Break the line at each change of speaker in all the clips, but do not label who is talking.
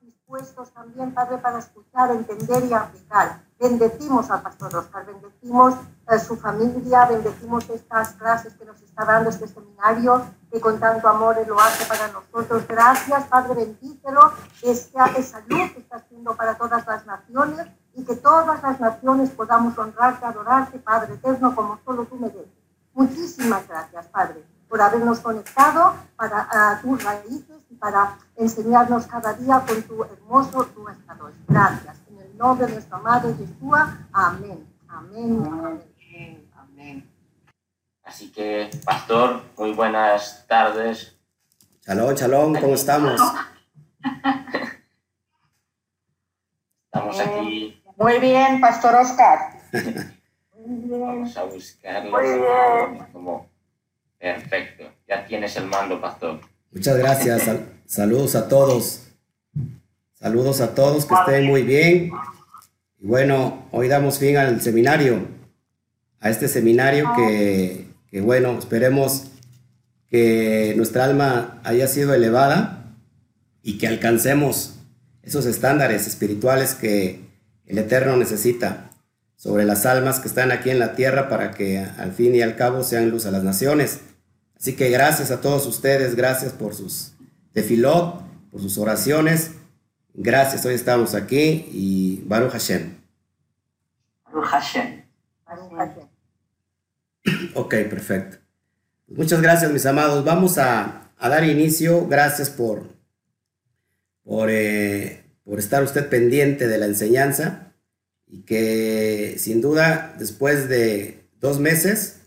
dispuestos también, Padre, para escuchar, entender y aplicar. Bendecimos al Pastor Oscar, bendecimos a su familia, bendecimos estas clases que nos está dando este seminario, que con tanto amor lo hace para nosotros. Gracias, Padre, bendícelo, esa, esa luz que está haciendo para todas las naciones y que todas las naciones podamos honrarte, adorarte, Padre eterno, como solo tú mereces. Muchísimas gracias, Padre, por habernos conectado para tus raíces para enseñarnos cada día con tu hermoso nuestra Gracias. En el nombre de nuestra Madre Yeshua. Amén. Amén. Amén.
Amén. Así que, Pastor, muy buenas tardes.
Shalom, shalom, ¿cómo estamos?
Estamos aquí.
Muy bien, Pastor Oscar.
Vamos a buscarlo. Muy bien. Como... Perfecto. Ya tienes el mando, Pastor.
Muchas gracias. saludos a todos. Saludos a todos, que estén muy bien. Y bueno, hoy damos fin al seminario, a este seminario que, que bueno, esperemos que nuestra alma haya sido elevada y que alcancemos esos estándares espirituales que el Eterno necesita sobre las almas que están aquí en la tierra para que al fin y al cabo sean luz a las naciones. Así que gracias a todos ustedes, gracias por sus tefilot, por sus oraciones. Gracias, hoy estamos aquí y Baruch Hashem.
Baruch Hashem.
Ok, perfecto. Muchas gracias, mis amados. Vamos a, dar inicio. Gracias por, por, eh, por estar usted pendiente de la enseñanza y que sin duda después de dos meses,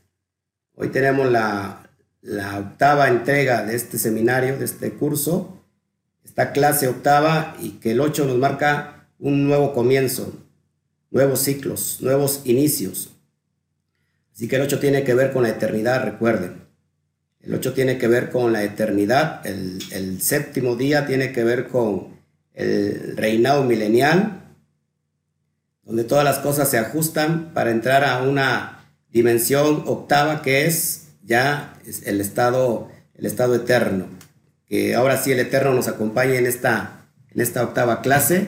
hoy tenemos la, la octava entrega de este seminario, de este curso, esta clase octava y que el 8 nos marca un nuevo comienzo, nuevos ciclos, nuevos inicios. Así que el 8 tiene que ver con la eternidad, recuerden. El 8 tiene que ver con la eternidad, el, el séptimo día tiene que ver con el reinado milenial, donde todas las cosas se ajustan para entrar a una dimensión octava que es ya es el estado, el estado eterno. Que ahora sí el eterno nos acompañe en esta, en esta octava clase.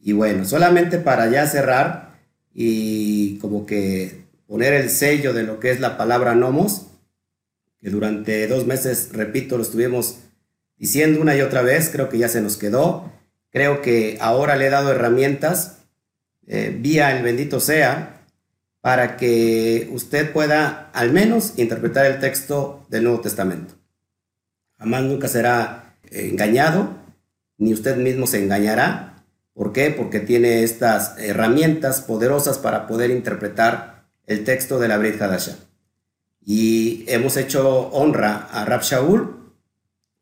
Y bueno, solamente para ya cerrar y como que poner el sello de lo que es la palabra nomos, que durante dos meses, repito, lo estuvimos diciendo una y otra vez, creo que ya se nos quedó. Creo que ahora le he dado herramientas eh, vía el bendito sea para que usted pueda al menos interpretar el texto del Nuevo Testamento. Jamás nunca será engañado, ni usted mismo se engañará. ¿Por qué? Porque tiene estas herramientas poderosas para poder interpretar el texto de la Brit Hadasha. Y hemos hecho honra a Rab Shaul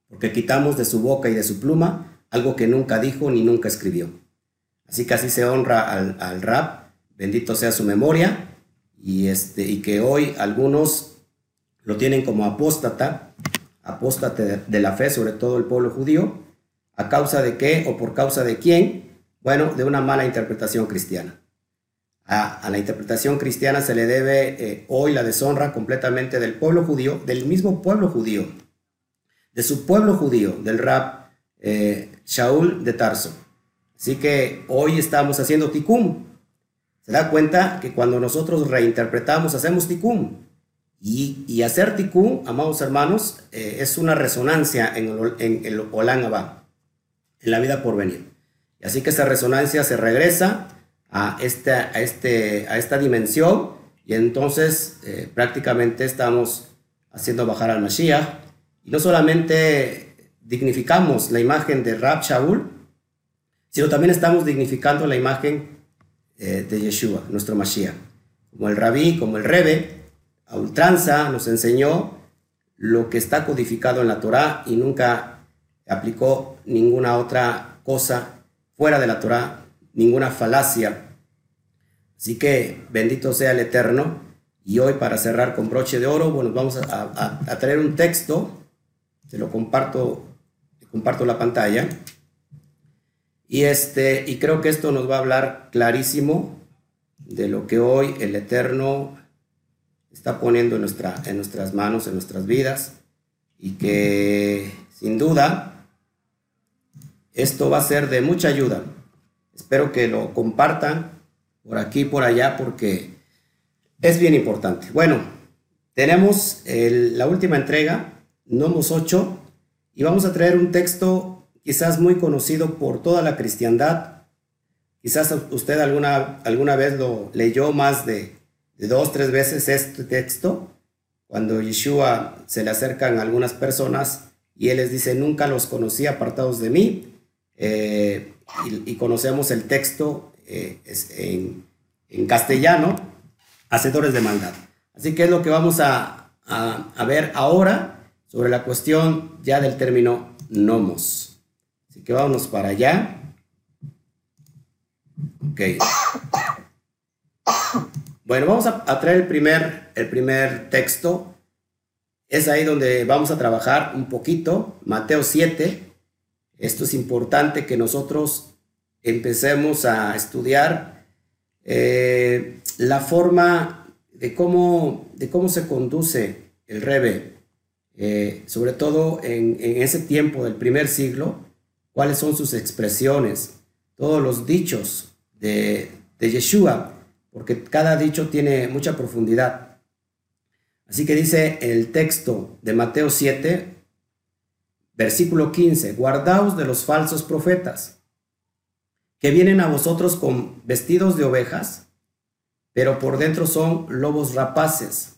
porque quitamos de su boca y de su pluma algo que nunca dijo ni nunca escribió. Así que así se honra al, al Rab bendito sea su memoria, y, este, y que hoy algunos lo tienen como apóstata, apóstate de, la fe, sobre todo el pueblo judío, a causa de qué o por causa de quién, bueno, de una mala interpretación cristiana. A, la interpretación cristiana se le debe eh, hoy la deshonra completamente del pueblo judío, del mismo pueblo judío, de su pueblo judío, del rab eh, Shaul de Tarso. Así que hoy estamos haciendo tikkun, se da cuenta que cuando nosotros reinterpretamos, hacemos tikkun. Y, y hacer tikkun, amados hermanos, eh, es una resonancia en el, en el Olán en la vida por venir. Y así que esa resonancia se regresa a, este, a, este, a esta dimensión y entonces eh, prácticamente estamos haciendo bajar al Mashiach. Y no solamente dignificamos la imagen de Rab Shaul, sino también estamos dignificando la imagen eh, de Yeshua, nuestro Mashiach. Como el rabí, como el rebe, a ultranza nos enseñó lo que está codificado en la Torá y nunca aplicó ninguna otra cosa fuera de la Torá, ninguna falacia. Así que bendito sea el Eterno. Y hoy para cerrar con broche de oro, bueno, vamos a, traer un texto, se lo comparto, comparto la pantalla. Y, este, y creo que esto nos va a hablar clarísimo de lo que hoy el Eterno está poniendo en, nuestra, en nuestras manos, en nuestras vidas, y que sin duda Esto va a ser de mucha ayuda. Espero que lo compartan por aquí y por allá porque es bien importante. Bueno, tenemos la última entrega, Nomos 8, y vamos a traer un texto quizás muy conocido por toda la cristiandad. Quizás usted alguna, alguna vez lo leyó más de, de dos, tres veces este texto, cuando Yeshua se le acercan a algunas personas y él les dice, nunca los conocí apartados de mí. Eh, y, conocemos el texto eh, en, en, castellano, hacedores de maldad. Así que es lo que vamos a, a, a ver ahora sobre la cuestión ya del término nomos. Así que vámonos para allá. Ok. Bueno, vamos a, traer el primer, el primer texto. Es ahí donde vamos a trabajar un poquito. Mateo 7. Esto es importante que nosotros empecemos a estudiar eh, la forma de cómo, de cómo se conduce el Rebe, eh, sobre todo en, ese tiempo del primer siglo, cuáles son sus expresiones, todos los dichos de, de Yeshua porque cada dicho tiene mucha profundidad. Así que dice el texto de Mateo 7, versículo 15, guardaos de los falsos profetas, que vienen a vosotros con vestidos de ovejas, pero por dentro son lobos rapaces.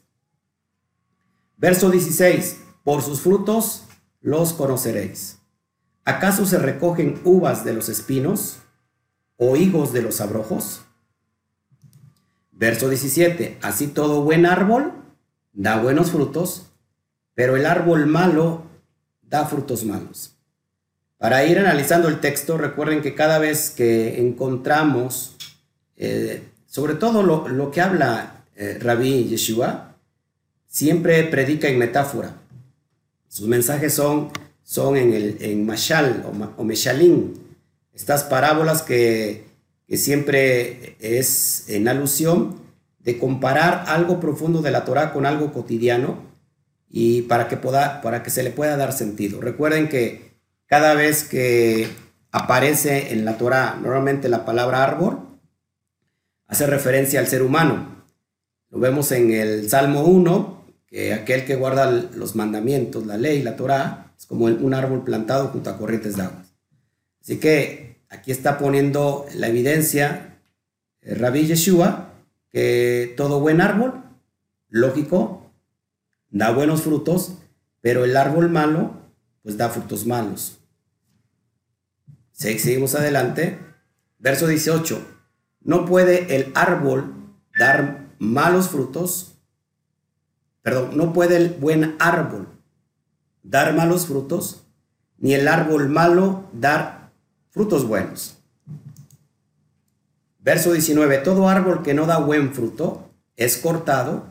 Verso 16, por sus frutos los conoceréis. ¿Acaso se recogen uvas de los espinos o higos de los abrojos? Verso 17, así todo buen árbol da buenos frutos, pero el árbol malo da frutos malos. Para ir analizando el texto, recuerden que cada vez que encontramos, eh, sobre todo lo, que habla eh, Rabí Yeshua, siempre predica en metáfora. Sus mensajes son, son en, el, en Mashal o, o Meshalim, estas parábolas que siempre es en alusión de comparar algo profundo de la Torah con algo cotidiano y para que, pueda, para que se le pueda dar sentido. Recuerden que cada vez que aparece en la Torah normalmente la palabra árbol, hace referencia al ser humano. Lo vemos en el Salmo 1, que aquel que guarda los mandamientos, la ley, la Torah, es como un árbol plantado junto a corrientes de agua. Así que aquí está poniendo la evidencia eh, Rabbi Yeshua que todo buen árbol, lógico, da buenos frutos, pero el árbol malo, pues da frutos malos. Seguimos adelante. Verso 18. No puede el árbol dar malos frutos. Perdón, no puede el buen árbol dar malos frutos, ni el árbol malo dar frutos buenos. Verso 19, todo árbol que no da buen fruto es cortado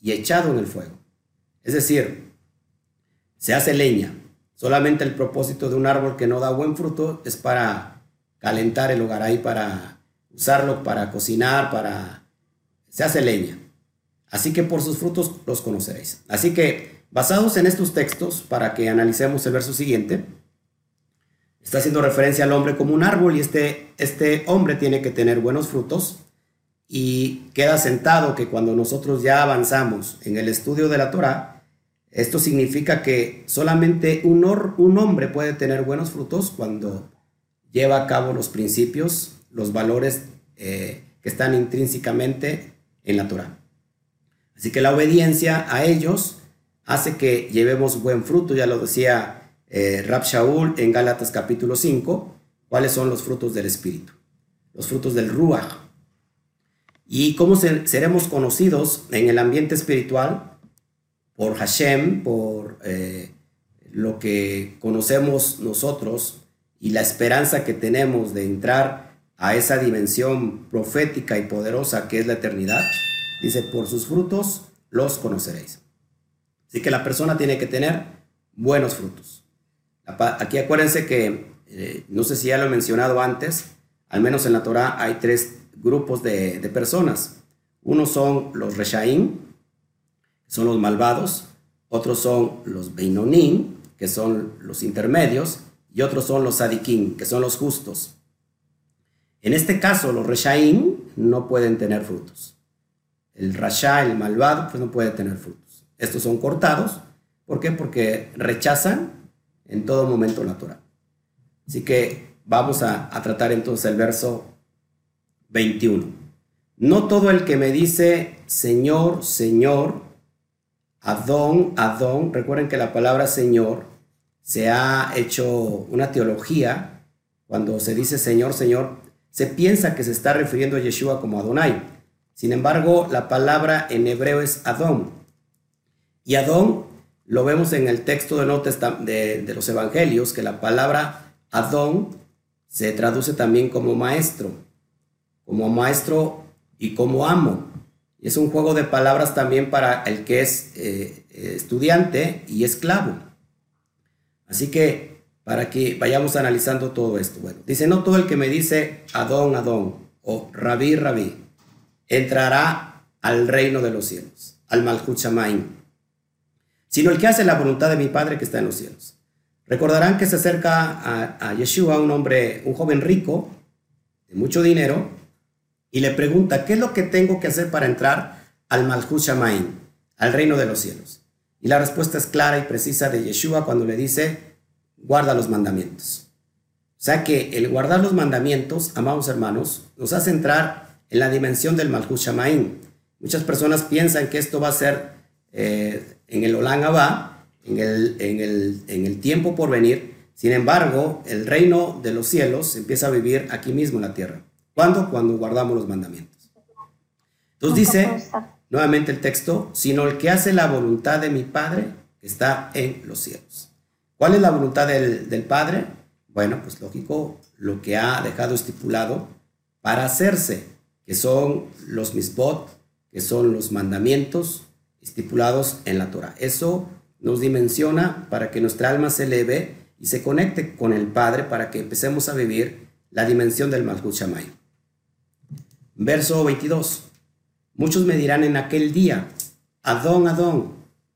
y echado en el fuego. Es decir, se hace leña. Solamente el propósito de un árbol que no da buen fruto es para calentar el hogar ahí, para usarlo para cocinar, para... Se hace leña. Así que por sus frutos los conoceréis. Así que, basados en estos textos, para que analicemos el verso siguiente, Está haciendo referencia al hombre como un árbol y este, este hombre tiene que tener buenos frutos y queda sentado que cuando nosotros ya avanzamos en el estudio de la Torah, esto significa que solamente un, un hombre puede tener buenos frutos cuando lleva a cabo los principios, los valores eh, que están intrínsecamente en la Torah. Así que la obediencia a ellos hace que llevemos buen fruto, ya lo decía eh, Rab Shaul en Gálatas capítulo 5, cuáles son los frutos del Espíritu, los frutos del Ruach. Y cómo seremos conocidos en el ambiente espiritual por Hashem, por eh, lo que conocemos nosotros y la esperanza que tenemos de entrar a esa dimensión profética y poderosa que es la eternidad. Dice, por sus frutos los conoceréis. Así que la persona tiene que tener buenos frutos. Aquí acuérdense que, eh, no sé si ya lo he mencionado antes, al menos en la Torah hay tres grupos de, personas. Unos son los Reshaim, son los malvados, otros son los Beinonim, que son los intermedios, y otros son los sadikim, que son los justos. En este caso, los reshaim no pueden tener frutos. El rasha, el malvado, pues no puede tener frutos. Estos son cortados. ¿Por qué? Porque rechazan en todo momento la Torah. Así que vamos a, tratar entonces el verso 21. No todo el que me dice Señor, Señor, Adón, Adón, recuerden que la palabra Señor se ha hecho una teología, cuando se dice Señor, Señor, se piensa que se está refiriendo a Yeshua como Adonai. Sin embargo, la palabra en hebreo es Adón. Y Adón lo vemos en el texto de, los evangelios, que la palabra Adón se traduce también como maestro, como maestro y como amo. Es un juego de palabras también para el que es eh, estudiante y esclavo. Así que para que vayamos analizando todo esto. Bueno, dice, no todo el que me dice Adón, Adón o Rabí, Rabí, entrará al reino de los cielos, al Malchut sino el que hace la voluntad de mi Padre que está en los cielos. Recordarán que se acerca a, a Yeshua un hombre, un joven rico, de mucho dinero, y le pregunta, ¿qué es lo que tengo que hacer para entrar al Malchut al reino de los cielos? Y la respuesta es clara y precisa de Yeshua cuando le dice, guarda los mandamientos. O sea que el guardar los mandamientos, amados hermanos, nos hace entrar en la dimensión del Malchut Muchas personas piensan que esto va a ser eh, en el Olán Abba, en el, en, el, en el tiempo por venir. Sin embargo, el reino de los cielos empieza a vivir aquí mismo en la tierra. ¿Cuándo? Cuando guardamos los mandamientos. Entonces dice, nuevamente el texto, sino el que hace la voluntad de mi Padre que está en los cielos. ¿Cuál es la voluntad del, del Padre? Bueno, pues lógico, lo que ha dejado estipulado para hacerse, que son los misbot, que son los mandamientos estipulados en la Torah. Eso nos dimensiona para que nuestra alma se eleve y se conecte con el Padre para que empecemos a vivir la dimensión del Malchut Shamay. Verso 22. Muchos me dirán en aquel día, Adón, Adón,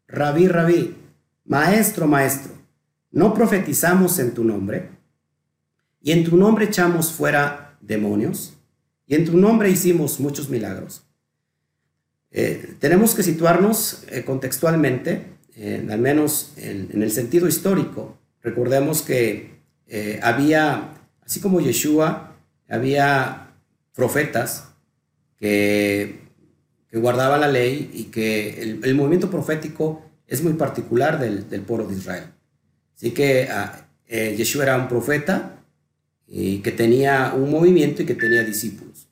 Rabí, Rabí, Maestro, Maestro, ¿no profetizamos en tu nombre? Y en tu nombre echamos fuera demonios, y en tu nombre hicimos muchos milagros. Eh, tenemos que situarnos eh, contextualmente, al menos en, el sentido histórico. Recordemos que eh, había, así como Yeshua, había profetas que, que guardaban la ley y que el, movimiento profético es muy particular del, del pueblo de Israel. Así que ah, Yeshua era un profeta y que tenía un movimiento y que tenía discípulos.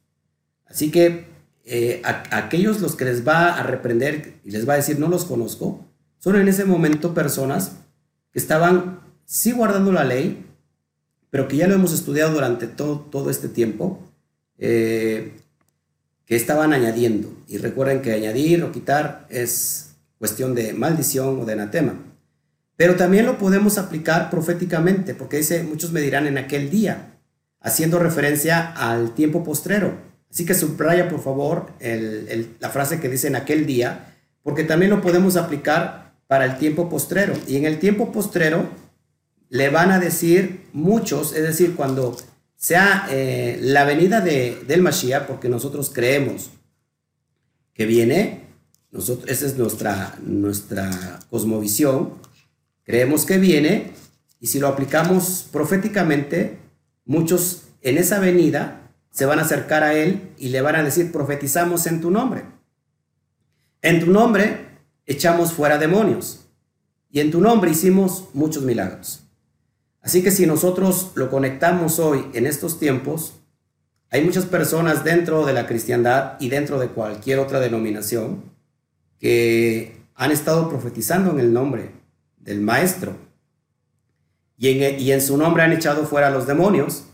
Así que eh, aquellos los que les va a reprender y les va a decir no los conozco, son en ese momento personas que estaban sí guardando la ley, pero que ya lo hemos estudiado durante todo, todo este tiempo, eh, que estaban añadiendo. Y recuerden que añadir o quitar es cuestión de maldición o de anatema. Pero también lo podemos aplicar proféticamente, porque dice, muchos me dirán en aquel día, haciendo referencia al tiempo postrero. Así que subraya, por favor, la frase que dice en aquel día, porque también lo podemos aplicar para el tiempo postrero. Y en el tiempo postrero le van a decir muchos, es decir, cuando sea eh, la venida de, del Mashiach, porque nosotros creemos que viene, nosotros, esa es nuestra, nuestra cosmovisión, creemos que viene, y si lo aplicamos proféticamente, muchos en esa venida se van a acercar a él y le van a decir, profetizamos en tu nombre. En tu nombre echamos fuera demonios y en tu nombre hicimos muchos milagros. Así que si nosotros lo conectamos hoy en estos tiempos, hay muchas personas dentro de la cristiandad y dentro de cualquier otra denominación que han estado profetizando en el nombre del Maestro y en, y en su nombre han echado fuera a los demonios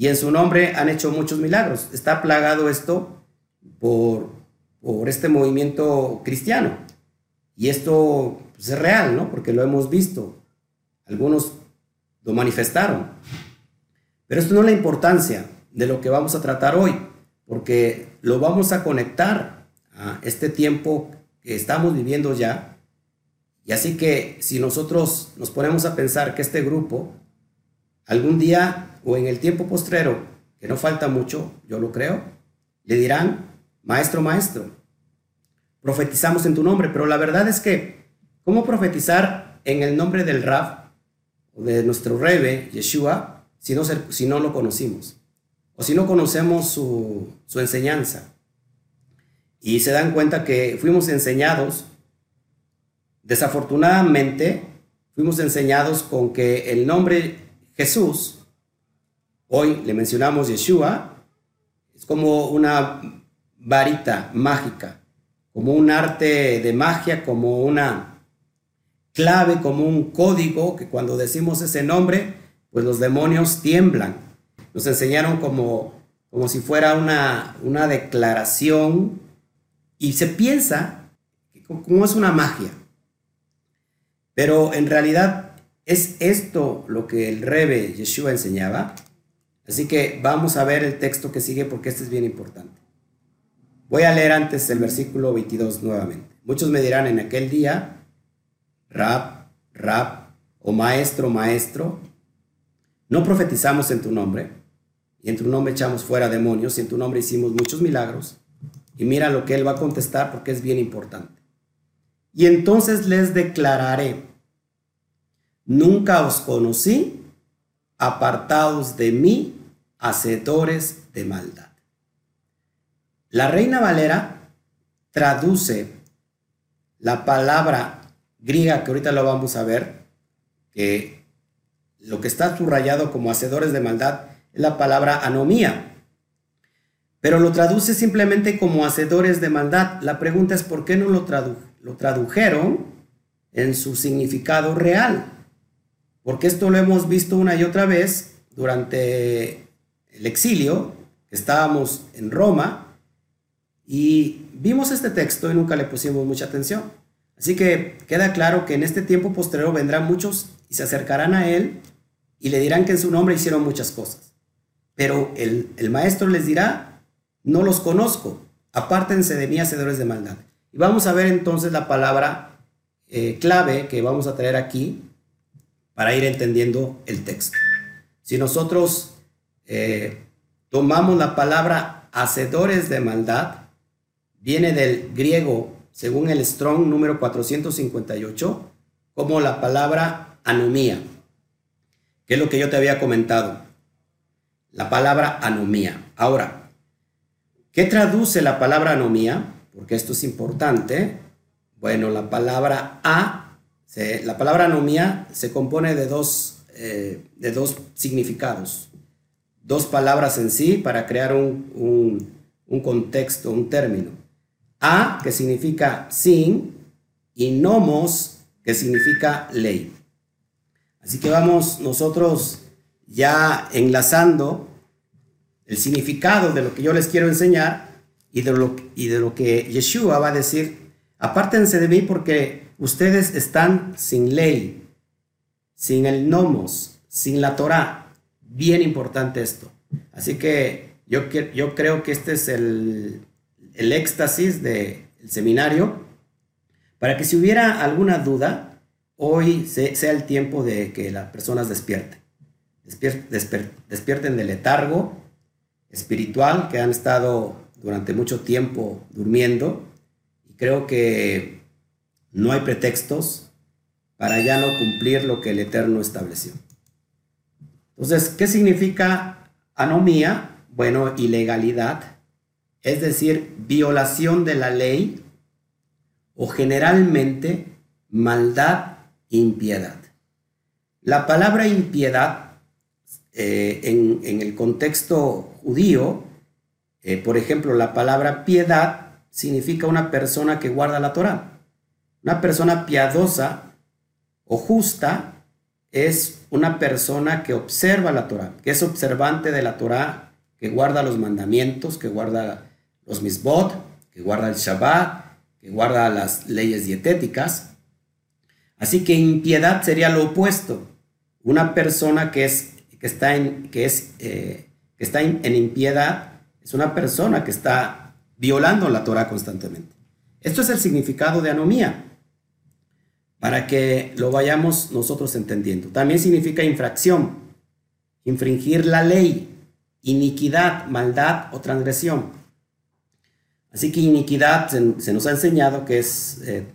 y en su nombre han hecho muchos milagros. Está plagado esto por, por este movimiento cristiano. Y esto pues, es real, ¿no? Porque lo hemos visto. Algunos lo manifestaron. Pero esto no es la importancia de lo que vamos a tratar hoy, porque lo vamos a conectar a este tiempo que estamos viviendo ya. Y así que si nosotros nos ponemos a pensar que este grupo algún día o en el tiempo postrero, que no falta mucho, yo lo creo, le dirán, maestro, maestro, profetizamos en tu nombre, pero la verdad es que, ¿cómo profetizar en el nombre del Rab de nuestro Rebe, Yeshua, si no, si no lo conocimos? O si no conocemos su, su enseñanza. Y se dan cuenta que fuimos enseñados, desafortunadamente, fuimos enseñados con que el nombre Jesús, hoy le mencionamos Yeshua, es como una varita mágica, como un arte de magia, como una clave, como un código, que cuando decimos ese nombre, pues los demonios tiemblan. Nos enseñaron como, como si fuera una, una declaración y se piensa que como es una magia. Pero en realidad es esto lo que el Rebe Yeshua enseñaba. Así que vamos a ver el texto que sigue porque este es bien importante. Voy a leer antes el versículo 22 nuevamente. Muchos me dirán en aquel día, Rab, Rab, o maestro, maestro, no profetizamos en tu nombre, y en tu nombre echamos fuera demonios, y en tu nombre hicimos muchos milagros. Y mira lo que él va a contestar porque es bien importante. Y entonces les declararé, Nunca os conocí, apartados de mí, hacedores de maldad. La Reina Valera traduce la palabra griega, que ahorita lo vamos a ver, que lo que está subrayado como hacedores de maldad es la palabra anomía. Pero lo traduce simplemente como hacedores de maldad. La pregunta es por qué no lo, lo tradujeron en su significado real. Porque esto lo hemos visto una y otra vez durante el exilio, estábamos en Roma y vimos este texto y nunca le pusimos mucha atención. Así que queda claro que en este tiempo posterior vendrán muchos y se acercarán a él y le dirán que en su nombre hicieron muchas cosas. Pero el, maestro les dirá, no los conozco, apártense de mí, hacedores de maldad. Y vamos a ver entonces la palabra eh, clave que vamos a traer aquí para ir entendiendo el texto. Si nosotros eh, tomamos la palabra hacedores de maldad, viene del griego, según el Strong número 458, como la palabra anomía, que es lo que yo te había comentado. La palabra anomía. Ahora, ¿qué traduce la palabra anomía? Porque esto es importante. Bueno, la palabra a la palabra anomía se compone de dos, eh, de dos significados, dos palabras en sí para crear un, contexto, un término. A, que significa sin, y nomos, que significa ley. Así que vamos nosotros ya enlazando el significado de lo que yo les quiero enseñar y de lo, y de lo que Yeshua va a decir. Apártense de mí porque Ustedes están sin ley, sin el nomos, sin la Torah. Bien importante esto. Así que yo, yo creo que este es el, el éxtasis del seminario. Para que si hubiera alguna duda, hoy sea el tiempo de que las personas despierten. despierten del letargo espiritual que han estado durante mucho tiempo durmiendo. Y creo que no hay pretextos para ya no cumplir lo que el Eterno estableció. Entonces, ¿qué significa anomía? Bueno, ilegalidad, es decir, violación de la ley o generalmente maldad, impiedad. La palabra impiedad eh, en, el contexto judío, eh, por ejemplo, la palabra piedad significa una persona que guarda la Torah. Una persona piadosa o justa es una persona que observa la Torah, que es observante de la Torah, que guarda los mandamientos, que guarda los misbot, que guarda el Shabbat, que guarda las leyes dietéticas. Así que impiedad sería lo opuesto. Una persona que, es, que está, en, que es, eh, que está en impiedad es una persona que está violando la Torah constantemente. Esto es el significado de anomía para que lo vayamos nosotros entendiendo. También significa infracción. infringir la ley, iniquidad, maldad o transgresión. Así que iniquidad se, nos ha enseñado que es eh,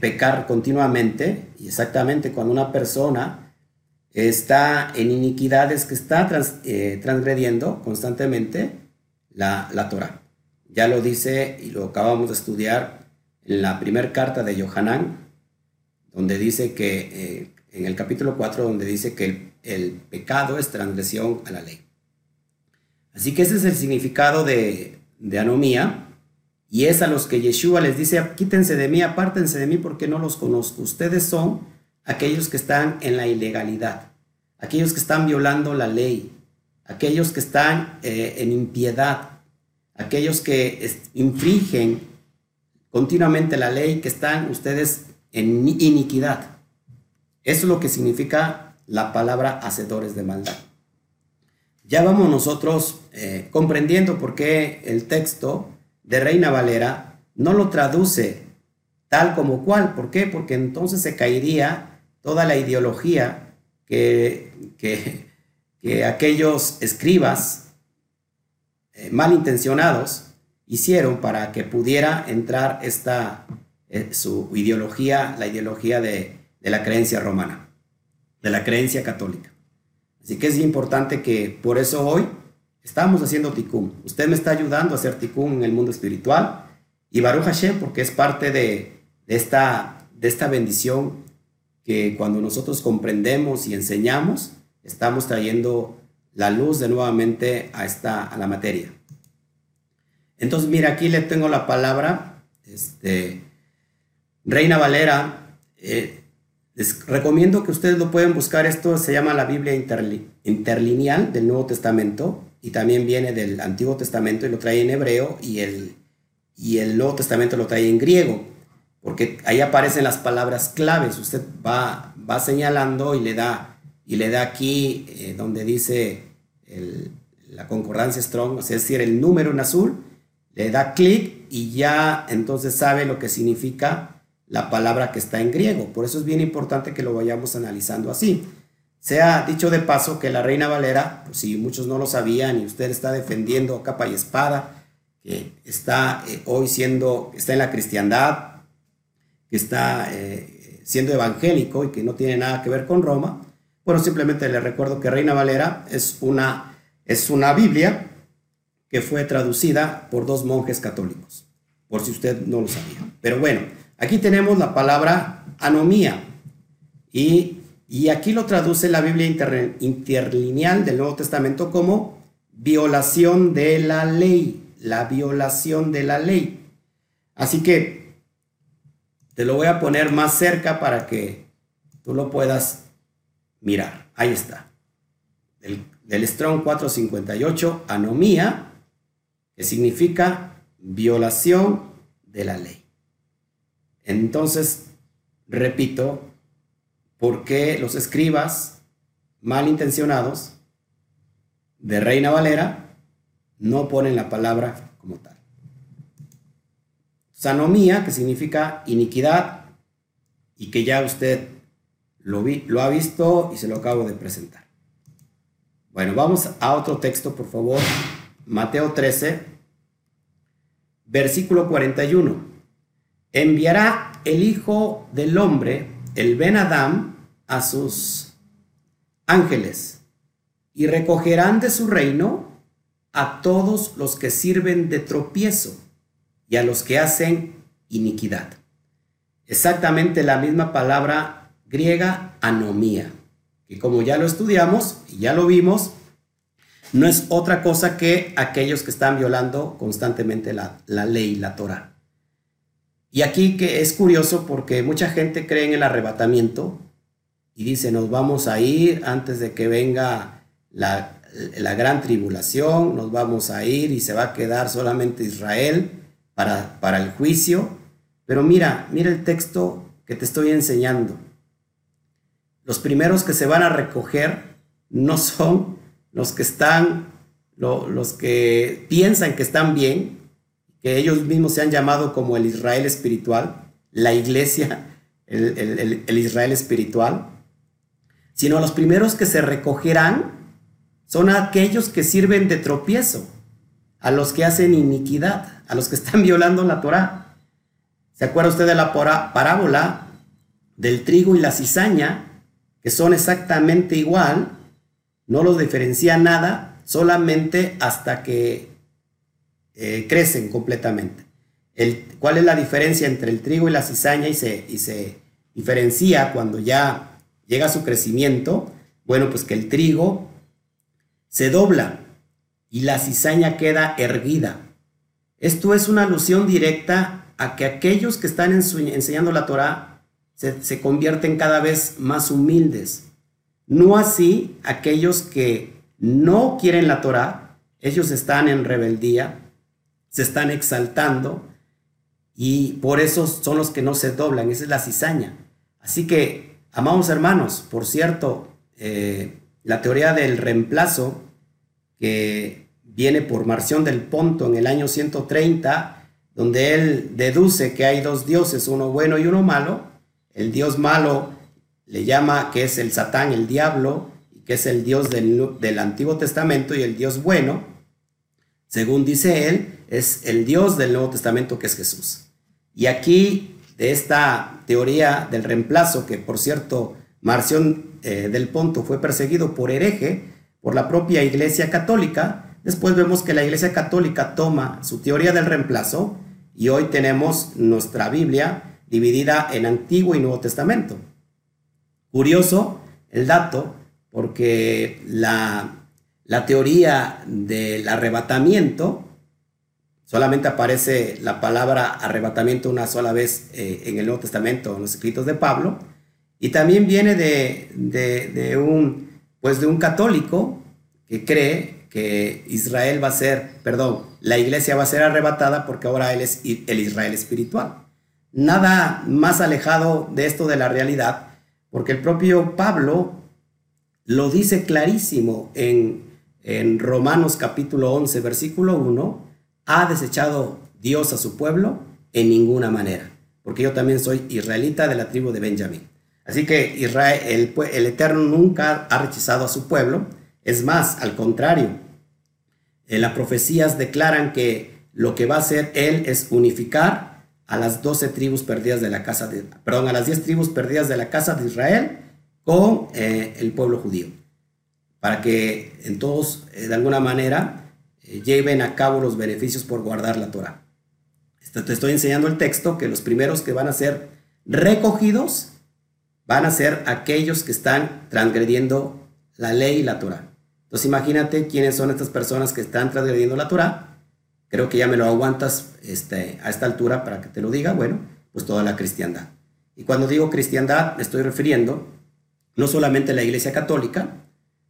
pecar continuamente, y exactamente cuando una persona está en iniquidades que está eh, transgrediendo constantemente la, la Torah. Ya lo dice y lo acabamos de estudiar en la primera carta de Yohanan, donde dice que, eh, en el capítulo 4, donde dice que el, pecado es transgresión a la ley. Así que ese es el significado de, de anomía, y es a los que Yeshua les dice, quítense de mí, apártense de mí porque no los conozco. Ustedes son aquellos que están en la ilegalidad, aquellos que están violando la ley, aquellos que están eh, en impiedad, aquellos que infringen continuamente la ley, que están ustedes en iniquidad. Eso es lo que significa la palabra hacedores de maldad. Ya vamos nosotros eh, comprendiendo por qué el texto de Reina Valera no lo traduce tal como cual. ¿Por qué? Porque entonces se caería toda la ideología que, que, aquellos escribas eh, malintencionados hicieron para que pudiera entrar esta, su ideología, la ideología de, de la creencia romana, de la creencia católica. Así que es importante que por eso hoy Estamos haciendo tikkun. Usted me está ayudando a hacer tikkun en el mundo espiritual. Y Baruch Hashem, porque es parte de, esta, de esta bendición que cuando nosotros comprendemos y enseñamos, estamos trayendo la luz de nuevamente a, esta, a la materia. Entonces, mira, aquí le tengo la palabra, este, Reina Valera. Eh, les recomiendo que ustedes lo pueden buscar. Esto se llama la Biblia interlineal del Nuevo Testamento y también viene del Antiguo Testamento y lo trae en hebreo y el, y el Nuevo Testamento lo trae en griego, porque ahí aparecen las palabras claves. Usted va, va señalando y le da, y le da aquí eh, donde dice la concordancia strong, es decir, el número en azul, le da clic y ya entonces sabe lo que significa la palabra que está en griego. Por eso es bien importante que lo vayamos analizando así. Se ha dicho de paso que la Reina Valera, pues si muchos no lo sabían y usted está defendiendo capa y espada, que está eh, hoy siendo, está en la cristiandad, que está eh, siendo evangélico y que no tiene nada que ver con Roma, bueno, simplemente le recuerdo que Reina Valera es una, es una Biblia que fue traducida por dos monjes católicos, por si usted no lo sabía. Pero bueno, aquí tenemos la palabra anomía y y aquí lo traduce la Biblia interlineal del Nuevo Testamento como violación de la ley, la violación de la ley. Así que te lo voy a poner más cerca para que tú lo puedas mirar. Ahí está. Del, del Strong 458, anomía, que significa violación de la ley. Entonces, repito, por qué los escribas malintencionados de Reina Valera no ponen la palabra como tal. Sanomía, que significa iniquidad, y que ya usted lo, lo ha visto y se lo acabo de presentar. Bueno, vamos a otro texto, por favor. Mateo 13, versículo 41. Enviará el Hijo del Hombre, el Ben Adam, a sus ángeles y recogerán de su reino a todos los que sirven de tropiezo y a los que hacen iniquidad. Exactamente la misma palabra griega anomía, que como ya lo estudiamos y ya lo vimos, no es otra cosa que aquellos que están violando constantemente la, la ley, la Torah. Y aquí que es curioso porque mucha gente cree en el arrebatamiento, y dice, nos vamos a ir antes de que venga la, gran tribulación, nos vamos a ir y se va a quedar solamente Israel para, para el juicio. Pero mira, mira el texto que te estoy enseñando. Los primeros que se van a recoger no son los que están, los que piensan que están bien, que ellos mismos se han llamado como el Israel espiritual, la iglesia, el Israel espiritual, sino los primeros que se recogerán son aquellos que sirven de tropiezo, a los que hacen iniquidad, a los que están violando la Torah. ¿Se acuerda usted de la parábola del trigo y la cizaña, que son exactamente igual? No los diferencia nada, solamente hasta que eh, crecen completamente. El, ¿Cuál es la diferencia entre el trigo y la cizaña y se, y se diferencia cuando ya llega su crecimiento? Bueno, pues que el trigo se dobla y la cizaña queda erguida. Esto es una alusión directa a que aquellos que están enseñando la Torah se, se convierten cada vez más humildes. No así aquellos que no quieren la Torah, ellos están en rebeldía, se están exaltando y por eso son los que no se doblan, esa es la cizaña. Así que, amados hermanos, por cierto, eh, la teoría del reemplazo, que viene por Marción del Ponto en el año 130, donde él deduce que hay dos dioses, uno bueno y uno malo. El dios malo le llama que es el Satán, el diablo, que es el dios del, del Antiguo Testamento, y el dios bueno, según dice él, es el dios del Nuevo Testamento, que es Jesús. Y aquí, de esta teoría del reemplazo, que por cierto, Marción eh, del Ponto fue perseguido por hereje por la propia Iglesia Católica. Después vemos que la Iglesia Católica toma su teoría del reemplazo y hoy tenemos nuestra Biblia dividida en Antiguo y Nuevo Testamento. Curioso el dato porque la, la teoría del arrebatamiento, solamente aparece la palabra arrebatamiento una sola vez eh, en el Nuevo Testamento, en los escritos de Pablo, y también viene de, un, pues de un católico que cree que Israel va a ser, perdón, la iglesia va a ser arrebatada porque ahora él es el Israel espiritual. Nada más alejado de esto de la realidad, porque el propio Pablo lo dice clarísimo en, en Romanos capítulo 11, versículo 1, ha desechado Dios a su pueblo en ninguna manera, porque yo también soy israelita de la tribu de Benjamín. Así que Israel, el, el Eterno nunca ha rechazado a su pueblo. Es más, al contrario, en las profecías declaran que lo que va a hacer Él es unificar a las doce tribus perdidas de la casa de, perdón, a las diez tribus perdidas de la casa de Israel con eh, el pueblo judío, para que en todos, eh, de alguna manera, eh, lleven a cabo los beneficios por guardar la Torah. Te estoy enseñando el texto que los primeros que van a ser recogidos van a ser aquellos que están transgrediendo la ley y la Torah. Entonces imagínate quiénes son estas personas que están transgrediendo la Torah. Creo que ya me lo aguantas este, a esta altura para que te lo diga. Bueno, pues toda la cristiandad. Y cuando digo cristiandad, me estoy refiriendo no solamente a la Iglesia Católica,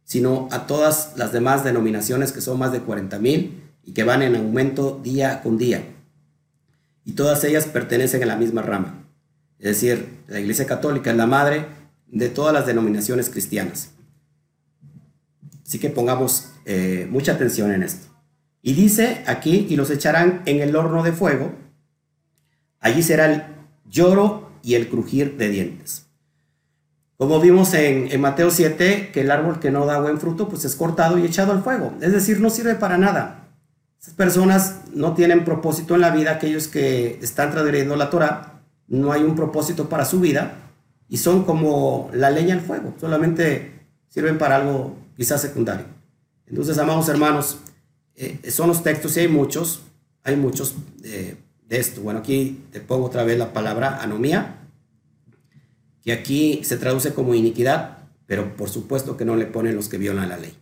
sino a todas las demás denominaciones que son más de 40 mil y que van en aumento día con día. Y todas ellas pertenecen a la misma rama. Es decir, la Iglesia Católica es la madre de todas las denominaciones cristianas. Así que pongamos eh, mucha atención en esto. Y dice aquí, y los echarán en el horno de fuego. Allí será el lloro y el crujir de dientes. Como vimos en, en, Mateo 7, que el árbol que no da buen fruto, pues es cortado y echado al fuego. Es decir, no sirve para nada. Esas personas no tienen propósito en la vida, aquellos que están transgrediendo la Torah, no hay un propósito para su vida y son como la leña al fuego, solamente sirven para algo quizás secundario. Entonces, amados hermanos, eh, son los textos y hay muchos, hay muchos de esto. Bueno, aquí te pongo otra vez la palabra anomía, que aquí se traduce como iniquidad, pero por supuesto que no le ponen los que violan la ley.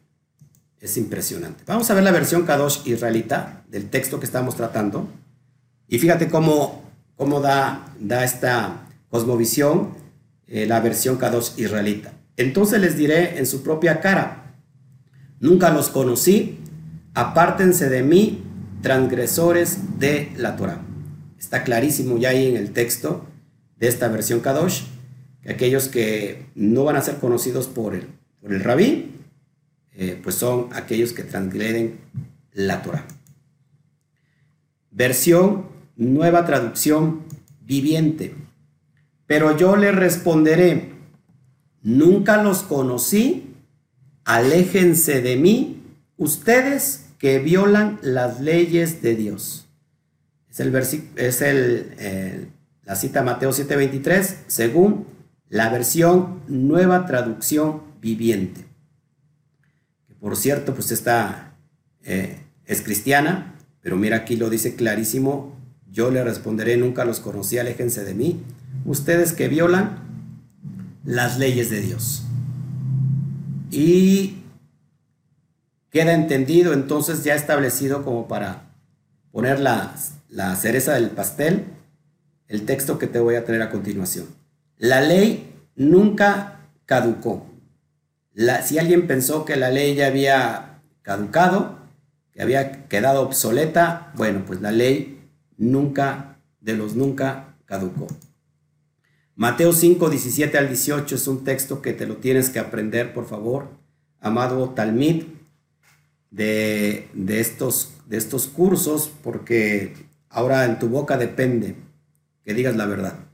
Es impresionante. Vamos a ver la versión Kadosh israelita del texto que estamos tratando. Y fíjate cómo cómo da, da esta cosmovisión eh, la versión K2 israelita. Entonces les diré en su propia cara, nunca los conocí, apártense de mí, transgresores de la Torah. Está clarísimo ya ahí en el texto de esta versión Kadosh, aquellos que no van a ser conocidos por el, por el rabí, eh, pues son aquellos que transgreden la Torah. Versión nueva traducción viviente. Pero yo le responderé, nunca los conocí, aléjense de mí, ustedes que violan las leyes de Dios. Es, el es el, la cita Mateo 7:23, según la versión Nueva Traducción Viviente. Que por cierto, pues esta eh, es cristiana, pero mira aquí lo dice clarísimo, yo le responderé, nunca los conocí, aléjense de mí, ustedes que violan las leyes de Dios. Y queda entendido, entonces ya establecido como para poner la, la cereza del pastel, el texto que te voy a traer a continuación. La ley nunca caducó. La, si alguien pensó que la ley ya había caducado, que había quedado obsoleta, bueno, pues la ley nunca, de los nunca, caducó. Mateo 5, 17 al 18 es un texto que te lo tienes que aprender, por favor, amado Talmid, de, de, estos, de estos cursos, porque ahora en tu boca depende que digas la verdad.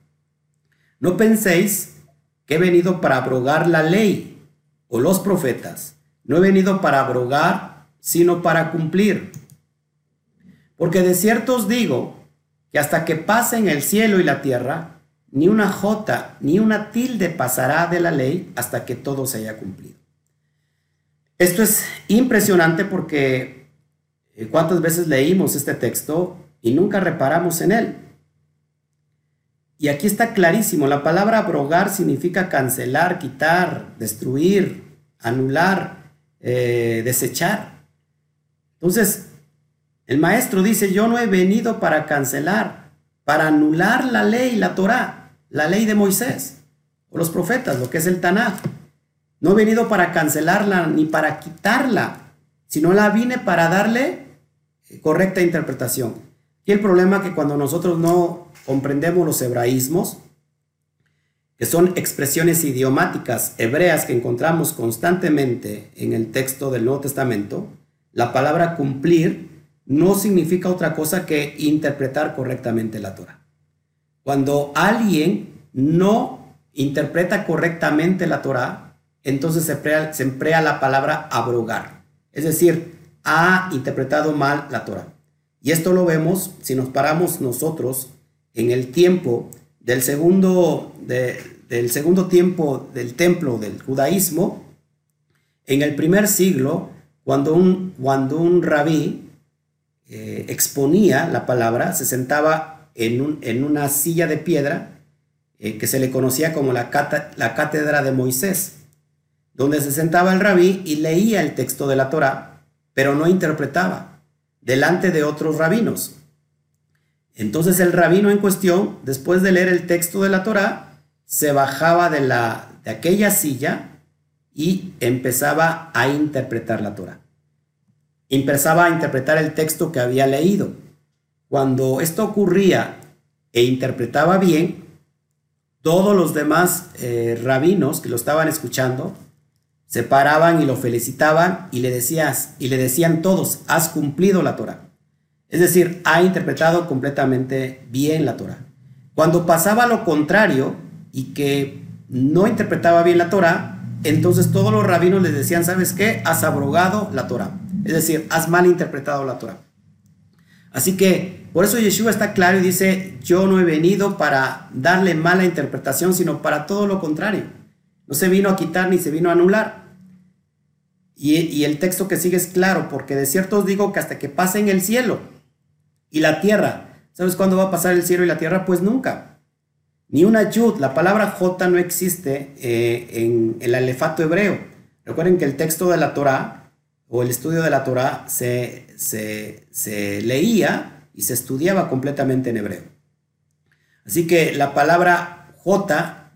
No penséis que he venido para abrogar la ley o los profetas. No he venido para abrogar, sino para cumplir. Porque de cierto os digo que hasta que pasen el cielo y la tierra, ni una jota ni una tilde pasará de la ley hasta que todo se haya cumplido. Esto es impresionante porque eh, cuántas veces leímos este texto y nunca reparamos en él. Y aquí está clarísimo, la palabra abrogar significa cancelar, quitar, destruir, anular, eh, desechar. Entonces, el maestro dice, yo no he venido para cancelar, para anular la ley, la Torah, la ley de Moisés, o los profetas, lo que es el Tanaj. No he venido para cancelarla ni para quitarla, sino la vine para darle correcta interpretación. Y el problema es que cuando nosotros no comprendemos los hebraísmos, que son expresiones idiomáticas hebreas que encontramos constantemente en el texto del Nuevo Testamento, la palabra cumplir no significa otra cosa que interpretar correctamente la Torah. Cuando alguien no interpreta correctamente la Torah, entonces se emplea, se emplea la palabra abrogar, es decir, ha interpretado mal la Torah. Y esto lo vemos si nos paramos nosotros en el tiempo del segundo, del segundo tiempo del templo del judaísmo, en el primer siglo, cuando un, cuando un rabí eh, exponía la palabra, se sentaba en, un, en una silla de piedra eh, que se le conocía como la, la cátedra de Moisés, donde se sentaba el rabí y leía el texto de la Torah, pero no interpretaba, delante de otros rabinos. Entonces el rabino en cuestión, después de leer el texto de la Torá, se bajaba de, la, de aquella silla y empezaba a interpretar la Torá. Empezaba a interpretar el texto que había leído. Cuando esto ocurría e interpretaba bien, todos los demás eh, rabinos que lo estaban escuchando se paraban y lo felicitaban y le, decías, y le decían todos, has cumplido la Torah. Es decir, ha interpretado completamente bien la Torah. Cuando pasaba lo contrario y que no interpretaba bien la Torah, entonces todos los rabinos les decían, ¿sabes qué? Has abrogado la Torah. Es decir, has mal interpretado la Torah. Así que por eso Yeshua está claro y dice, yo no he venido para darle mala interpretación, sino para todo lo contrario. No se vino a quitar ni se vino a anular. Y, y el texto que sigue es claro, porque de cierto os digo que hasta que pase en el cielo, y la tierra. ¿Sabes cuándo va a pasar el cielo y la tierra? Pues nunca. Ni una yud, la palabra J no existe eh, en el alefato hebreo. Recuerden que el texto de la Torah o el estudio de la Torah se, se, leía y se estudiaba completamente en hebreo. Así que la palabra J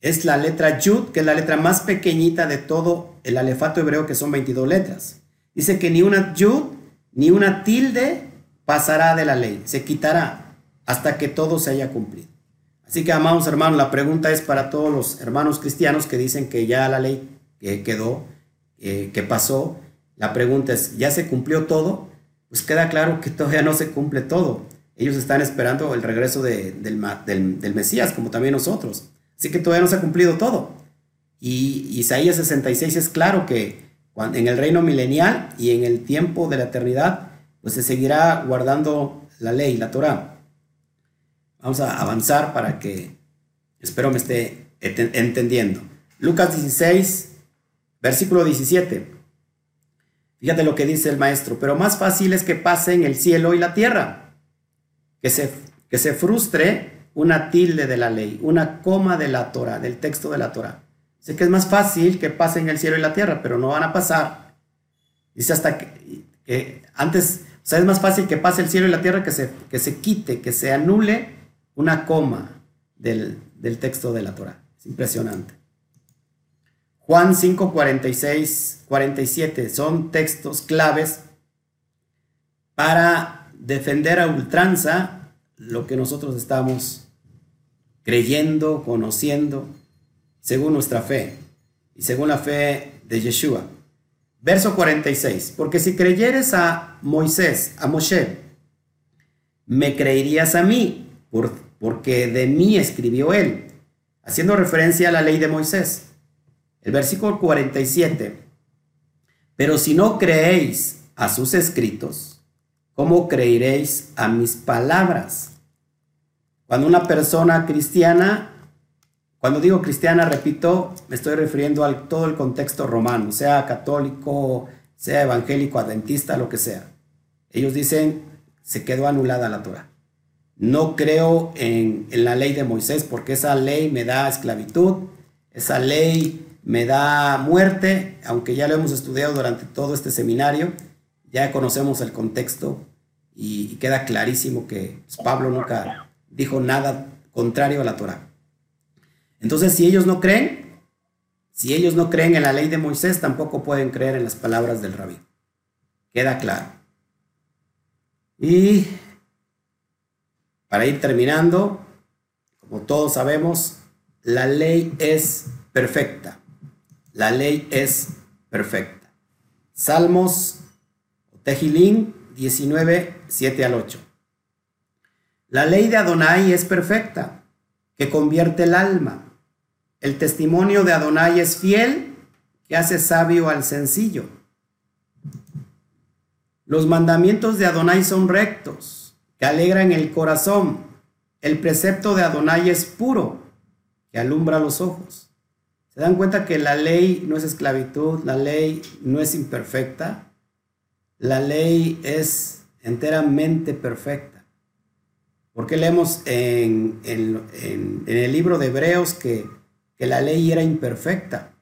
es la letra Yud, que es la letra más pequeñita de todo el alefato hebreo, que son 22 letras. Dice que ni una Yud, ni una tilde, pasará de la ley, se quitará hasta que todo se haya cumplido. Así que, amados hermanos, la pregunta es para todos los hermanos cristianos que dicen que ya la ley quedó, que pasó. La pregunta es, ¿ya se cumplió todo? Pues queda claro que todavía no se cumple todo. Ellos están esperando el regreso del, del, Mesías, como también nosotros. Así que todavía no se ha cumplido todo. Y Isaías 66 es claro que en el reino milenial y en el tiempo de la eternidad, pues se seguirá guardando la ley, la Torah. Vamos a avanzar para que, espero me esté entendiendo. Lucas 16, versículo 17. Fíjate lo que dice el maestro, pero más fácil es que pasen el cielo y la tierra, que se, que se frustre una tilde de la ley, una coma de la Torah, del texto de la Torah. Sé que es más fácil que pasen el cielo y la tierra, pero no van a pasar. Dice hasta que, antes, o sea, es más fácil que pase el cielo y la tierra que se, que se quite, que se anule una coma del, del texto de la Torah. Es impresionante. Juan 5, 46, 47 son textos claves para defender a ultranza lo que nosotros estamos creyendo, conociendo, según nuestra fe y según la fe de Yeshua. Verso 46, porque si creyeres a Moisés, a Moshe, me creerías a mí, porque de mí escribió él, haciendo referencia a la ley de Moisés. El versículo 47, pero si no creéis a sus escritos, ¿cómo creeréis a mis palabras? Cuando una persona cristiana, cuando digo cristiana, repito, me estoy refiriendo a todo el contexto romano, sea católico, sea evangélico, adventista, lo que sea. Ellos dicen, se quedó anulada la Torah. No creo en, en la ley de Moisés porque esa ley me da esclavitud, esa ley me da muerte, aunque ya lo hemos estudiado durante todo este seminario, ya conocemos el contexto y, queda clarísimo que pues, Pablo nunca dijo nada contrario a la Torah. Entonces, si ellos no creen, si ellos no creen en la ley de Moisés, tampoco pueden creer en las palabras del rabí. Queda claro. Y para ir terminando, como todos sabemos, la ley es perfecta. La ley es perfecta. Salmos, Tejilín 19, 7 al 8. La ley de Adonai es perfecta, que convierte el alma. El testimonio de Adonai es fiel, que hace sabio al sencillo. Los mandamientos de Adonai son rectos, que alegran el corazón. El precepto de Adonai es puro, que alumbra los ojos. ¿Se dan cuenta que la ley no es esclavitud, la ley no es imperfecta? La ley es enteramente perfecta. Porque leemos en, el libro de Hebreos que, que la ley era imperfecta.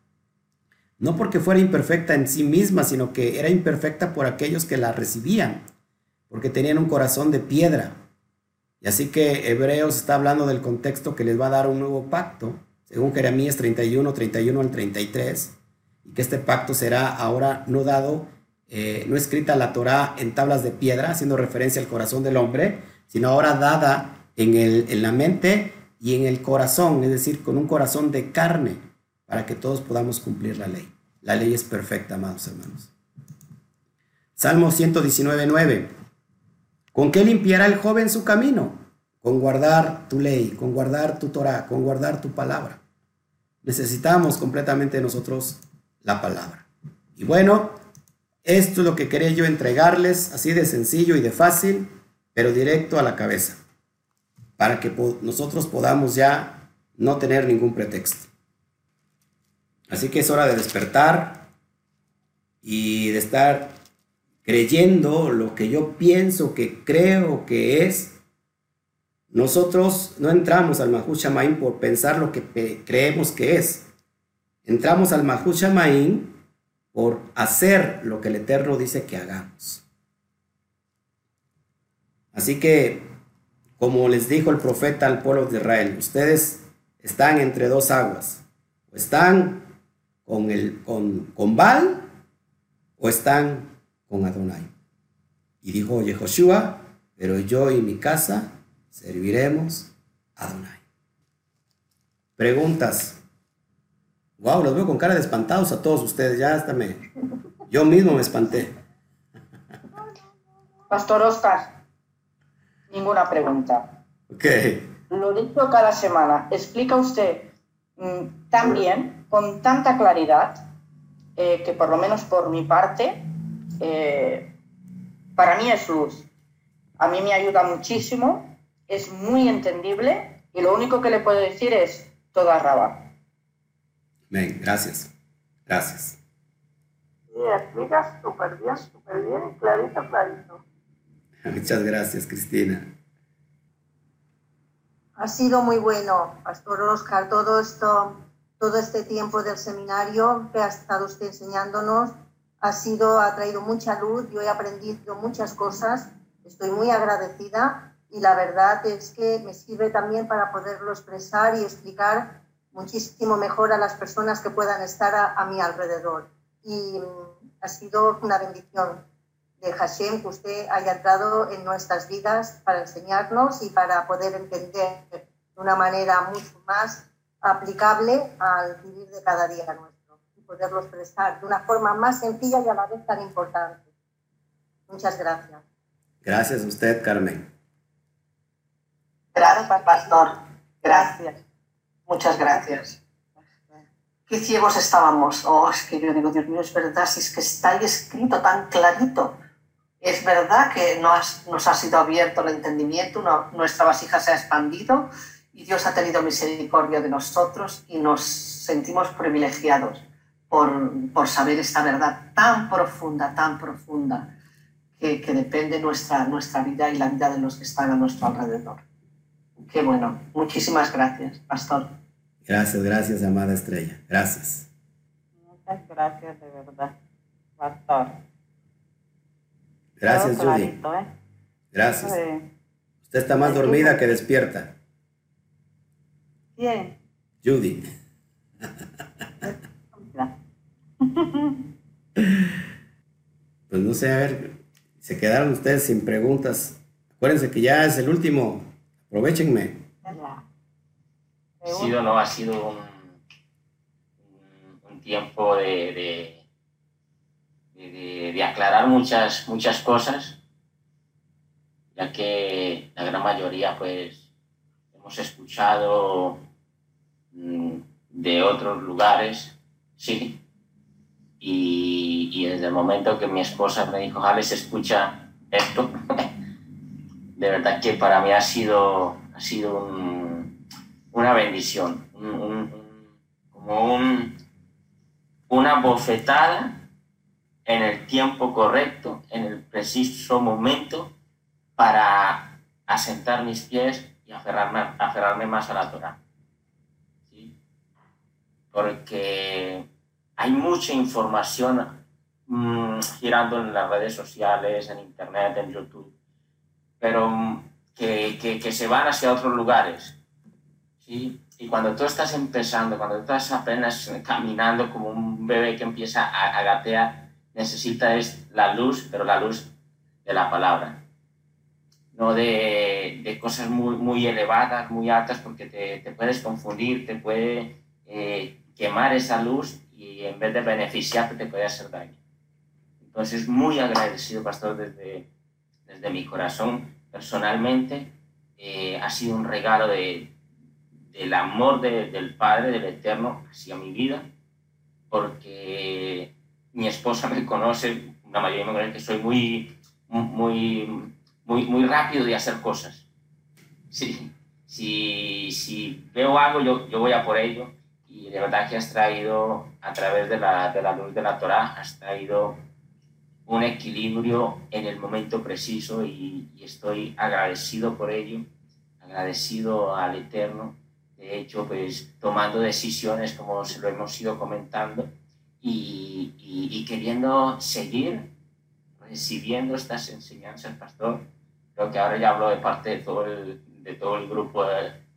No porque fuera imperfecta en sí misma, sino que era imperfecta por aquellos que la recibían, porque tenían un corazón de piedra. Y así que Hebreos está hablando del contexto que les va a dar un nuevo pacto, según Jeremías 31, 31 al 33, y que este pacto será ahora no dado, eh, no escrita la Torah en tablas de piedra, haciendo referencia al corazón del hombre, sino ahora dada en, el, en la mente y en el corazón, es decir, con un corazón de carne, para que todos podamos cumplir la ley. La ley es perfecta, amados hermanos. Salmo 119, 9. ¿Con qué limpiará el joven su camino? Con guardar tu ley, con guardar tu Torah, con guardar tu palabra. Necesitamos completamente nosotros la palabra. Y bueno, esto es lo que quería yo entregarles, así de sencillo y de fácil pero directo a la cabeza, para que nosotros podamos ya no tener ningún pretexto. Así que es hora de despertar y de estar creyendo lo que yo pienso que creo que es. Nosotros no entramos al Mahut por pensar lo que creemos que es. Entramos al Mahut por hacer lo que el Eterno dice que hagamos. Así que, como les dijo el profeta al pueblo de Israel, ustedes están entre dos aguas. O están con, el, con, con Baal o están con Adonai. Y dijo Yehoshua, pero yo y mi casa serviremos a Adonai. Preguntas. Wow, los veo con cara de espantados a todos ustedes. Ya hasta me. Yo mismo me espanté.
Pastor Oscar, ninguna pregunta.
Ok.
Lo dicho cada semana, explica usted mm, tan bien, con tanta claridad, eh, que por lo menos por mi parte, eh, para mí es luz. A mí me ayuda muchísimo, es muy entendible y lo único que le puedo decir es toda raba.
Bien, gracias. Gracias.
Sí, explicas súper bien, súper bien, clarito, clarito.
Muchas gracias, Cristina.
Ha sido muy bueno, Pastor Oscar, todo esto, todo este tiempo del seminario que ha estado usted enseñándonos ha sido, ha traído mucha luz, yo he aprendido muchas cosas, estoy muy agradecida y la verdad es que me sirve también para poderlo expresar y explicar muchísimo mejor a las personas que puedan estar a, mi alrededor. Y mm, ha sido una bendición de Hashem que usted haya entrado en nuestras vidas para enseñarnos y para poder entender de una manera mucho más aplicable al vivir de cada día nuestro y poderlo expresar de una forma más sencilla y a la vez tan importante. Muchas gracias.
Gracias a usted, Carmen.
Gracias, pastor. Gracias. Muchas gracias. Qué ciegos estábamos. Oh, es que yo digo, Dios mío, es verdad, si es que está ahí escrito tan clarito. Es verdad que nos, nos ha sido abierto el entendimiento, nuestra vasija se ha expandido y Dios ha tenido misericordia de nosotros y nos sentimos privilegiados por, por saber esta verdad tan profunda, tan profunda, que, que depende nuestra, nuestra vida y la vida de los que están a nuestro alrededor. Qué bueno. Muchísimas gracias, Pastor.
Gracias, gracias, amada estrella. Gracias.
Muchas gracias, de verdad, Pastor.
Gracias,
Todo
Judy.
clarito, ¿eh?
Gracias.
Sí.
Usted está más dormida que despierta.
Bien.
Judy. Pues no sé, a ver, se quedaron ustedes sin preguntas. Acuérdense que ya es el último. Aprovechenme.
Ha sido, no, ha sido un, un- un tiempo de, de, de- aclarar muchas, muchas cosas, ya que la gran mayoría, pues, hemos escuchado mm, de otros lugares, sí, y, desde el momento que mi esposa me dijo, Alex, escucha esto, de verdad que para mí ha sido, ha sido un- una bendición, un- como un, una bofetada en el tiempo correcto, en el preciso momento para asentar mis pies y aferrarme, aferrarme más a la Torah. ¿sí? Porque hay mucha información mm, girando en las redes sociales, en internet, en YouTube, pero mm, que, que, que se van hacia otros lugares. ¿sí? Y cuando tú estás empezando, cuando tú estás apenas caminando como un bebé que empieza a, a gatear, necesita es la luz, pero la luz de la palabra. No de, de cosas muy, muy elevadas, muy altas, porque te, te puedes confundir, te puede eh, quemar esa luz y en vez de beneficiarte te puede hacer daño. Entonces, muy agradecido, pastor, desde, desde mi corazón, personalmente, eh, ha sido un regalo de, del amor de- del Padre, del Eterno, hacia mi vida, porque mi esposa me conoce, la mayoría me conoce que soy muy, muy, muy, muy rápido de hacer cosas. Sí, si, si veo algo, yo, yo voy a por ello, y de verdad que has traído, a través de la, de la luz de la Torah, has traído un equilibrio en el momento preciso y, y estoy agradecido por ello, agradecido al Eterno, de hecho, pues tomando decisiones como se lo hemos ido comentando y, y- queriendo seguir recibiendo estas enseñanzas, pastor. Creo que ahora ya hablo de parte de todo el, de todo el grupo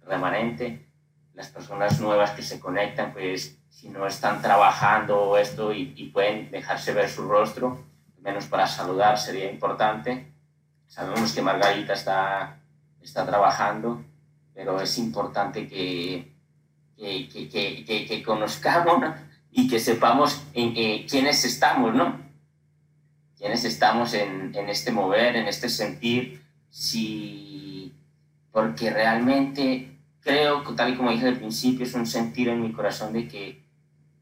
remanente, las personas nuevas que se conectan, pues si no están trabajando esto y, y pueden dejarse ver su rostro, al menos para saludar sería importante. Sabemos que Margarita está, está trabajando, pero es importante que, que, que, que, conozcamos ¿no? Y que sepamos en, eh, quiénes estamos, ¿no? Quiénes estamos en, en este mover, en este sentir, si, porque realmente creo, tal y como dije al principio, es un sentir en mi corazón de que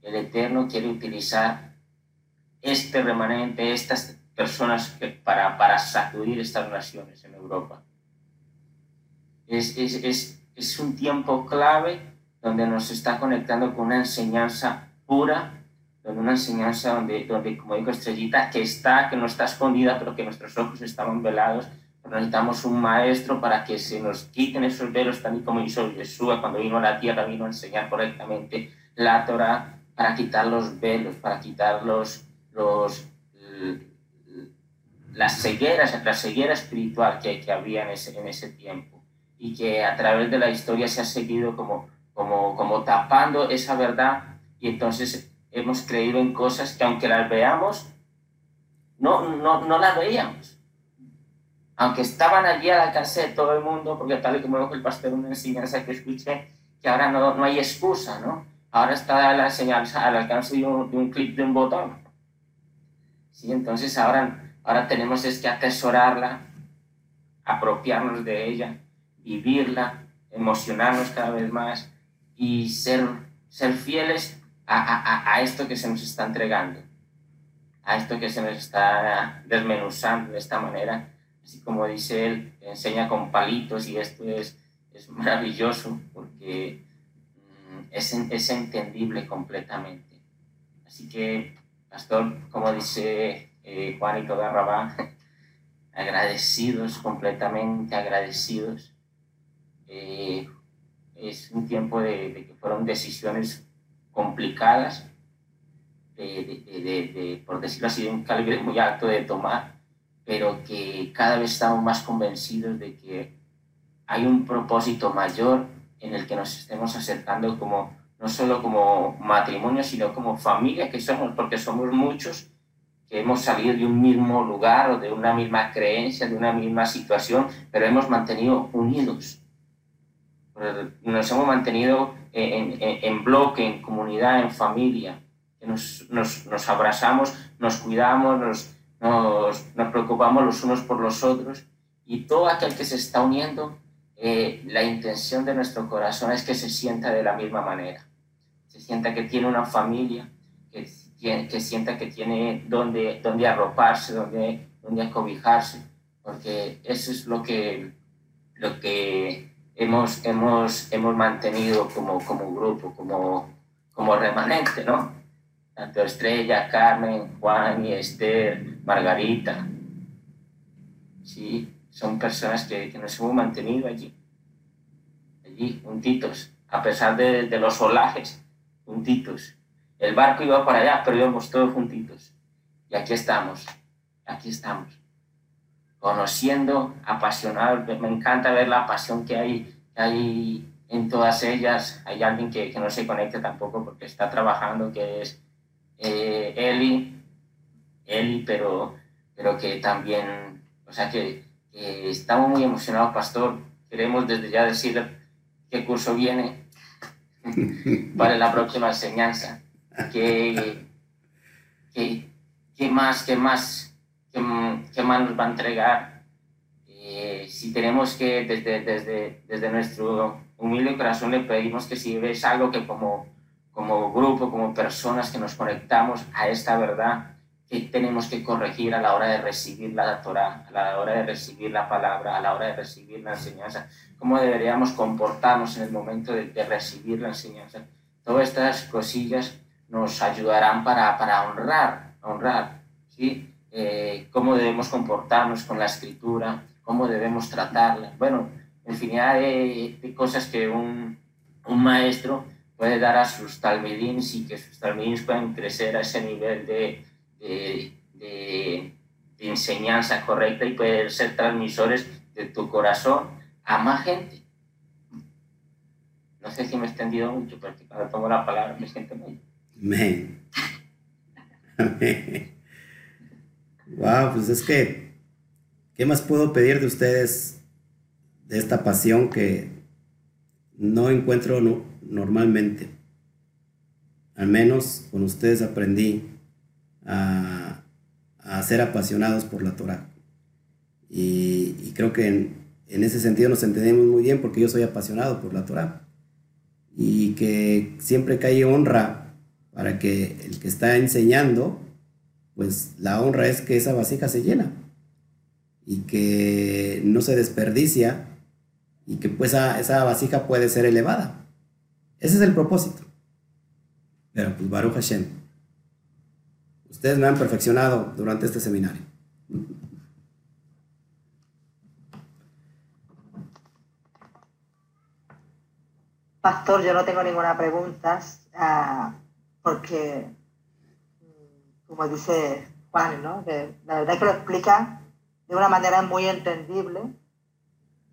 el Eterno quiere utilizar este remanente, estas personas para, para sacudir estas naciones en Europa. Es, es, es, es un tiempo clave donde nos está conectando con una enseñanza pura, donde una enseñanza donde, donde, como digo, Estrellita, que está, que no está escondida, pero que nuestros ojos estaban velados. necesitamos un maestro para que se nos quiten esos velos, y como hizo Jesús cuando vino a la tierra, vino a enseñar correctamente la Torah, para quitar los velos, para quitar los, los, las cegueras, la ceguera espiritual que, que había en ese, en ese tiempo y que a través de la historia se ha seguido como, como, como tapando esa verdad y entonces hemos creído en cosas que aunque las veamos, no, no, no las veíamos. Aunque estaban allí al alcance de todo el mundo, porque tal y como dijo el pastor una enseñanza que escuché, que ahora no, no hay excusa, ¿no? Ahora está la enseñanza al alcance de un, de un clic de un botón. ¿Sí? Entonces ahora, ahora tenemos es que atesorarla, apropiarnos de ella, vivirla, emocionarnos cada vez más y ser, ser fieles a, esto que se nos está entregando, a esto que se nos está desmenuzando de esta manera. Así como dice él, enseña con palitos y esto es, es maravilloso porque mm, es, es entendible completamente. Así que, pastor, como dice eh, Juanito Garrabá, agradecidos, completamente agradecidos. Eh, es un tiempo de, que fueron decisiones complicadas, de, de, por decirlo así, de un calibre muy alto de tomar, pero que cada vez estamos más convencidos de que hay un propósito mayor en el que nos estemos acercando como no solo como matrimonio, sino como familia que somos, porque somos muchos que hemos salido de un mismo lugar o de una misma creencia, de una misma situación, pero hemos mantenido unidos. Nos hemos mantenido en, en, en bloque, en comunidad, en familia, nos, nos, nos abrazamos, nos cuidamos, nos, nos, nos, preocupamos los unos por los otros. Y todo aquel que se está uniendo, eh, la intención de nuestro corazón es que se sienta de la misma manera, se sienta que tiene una familia, que, que sienta que tiene donde, donde arroparse, donde, donde acobijarse, porque eso es lo que, lo que hemos, hemos, hemos mantenido como, como grupo, como, como remanente, ¿no? Tanto Estrella, Carmen, Juan y Esther, Margarita. Sí, son personas que, que nos hemos mantenido allí, allí, juntitos, a pesar de, de los olajes, juntitos. El barco iba para allá, pero íbamos todos juntitos. Y aquí estamos, aquí estamos conociendo, apasionados. Me encanta ver la pasión que hay, que hay en todas ellas. Hay alguien que, que, no se conecta tampoco porque está trabajando, que es eh, Eli, Eli, pero, pero que también, o sea, que, que estamos muy emocionados, pastor. Queremos desde ya decir qué curso viene para la próxima enseñanza. ¿Qué, qué, qué más, qué más qué, más nos va a entregar. Eh, si tenemos que, desde, desde, desde nuestro humilde corazón, le pedimos que si ves algo que como, como grupo, como personas que nos conectamos a esta verdad, que tenemos que corregir a la hora de recibir la Torah, a la hora de recibir la palabra, a la hora de recibir la enseñanza, cómo deberíamos comportarnos en el momento de, de recibir la enseñanza. Todas estas cosillas nos ayudarán para, para honrar, honrar, ¿sí? Eh, cómo debemos comportarnos con la escritura, cómo debemos tratarla. Bueno, infinidad de, de cosas que un, un, maestro puede dar a sus talmidins y que sus talmidins puedan crecer a ese nivel de, de, de, enseñanza correcta y poder ser transmisores de tu corazón a más gente. No sé si me he extendido mucho, porque cuando tomo la palabra me siento muy...
Amén. Wow, pues es que, ¿qué más puedo pedir de ustedes de esta pasión que no encuentro no, normalmente? Al menos con ustedes aprendí a, a ser apasionados por la Torah. Y, creo que en, en, ese sentido nos entendemos muy bien porque yo soy apasionado por la Torah. Y que siempre hay honra para que el que está enseñando pues la honra es que esa vasija se llena y que no se desperdicia y que pues esa, vasija puede ser elevada. Ese es el propósito. Pero pues Baruch Hashem, ustedes me han perfeccionado durante este seminario.
Pastor, yo no tengo ninguna pregunta, ah, porque, como dice Juan, ¿no? la verdad es que lo explica de una manera muy entendible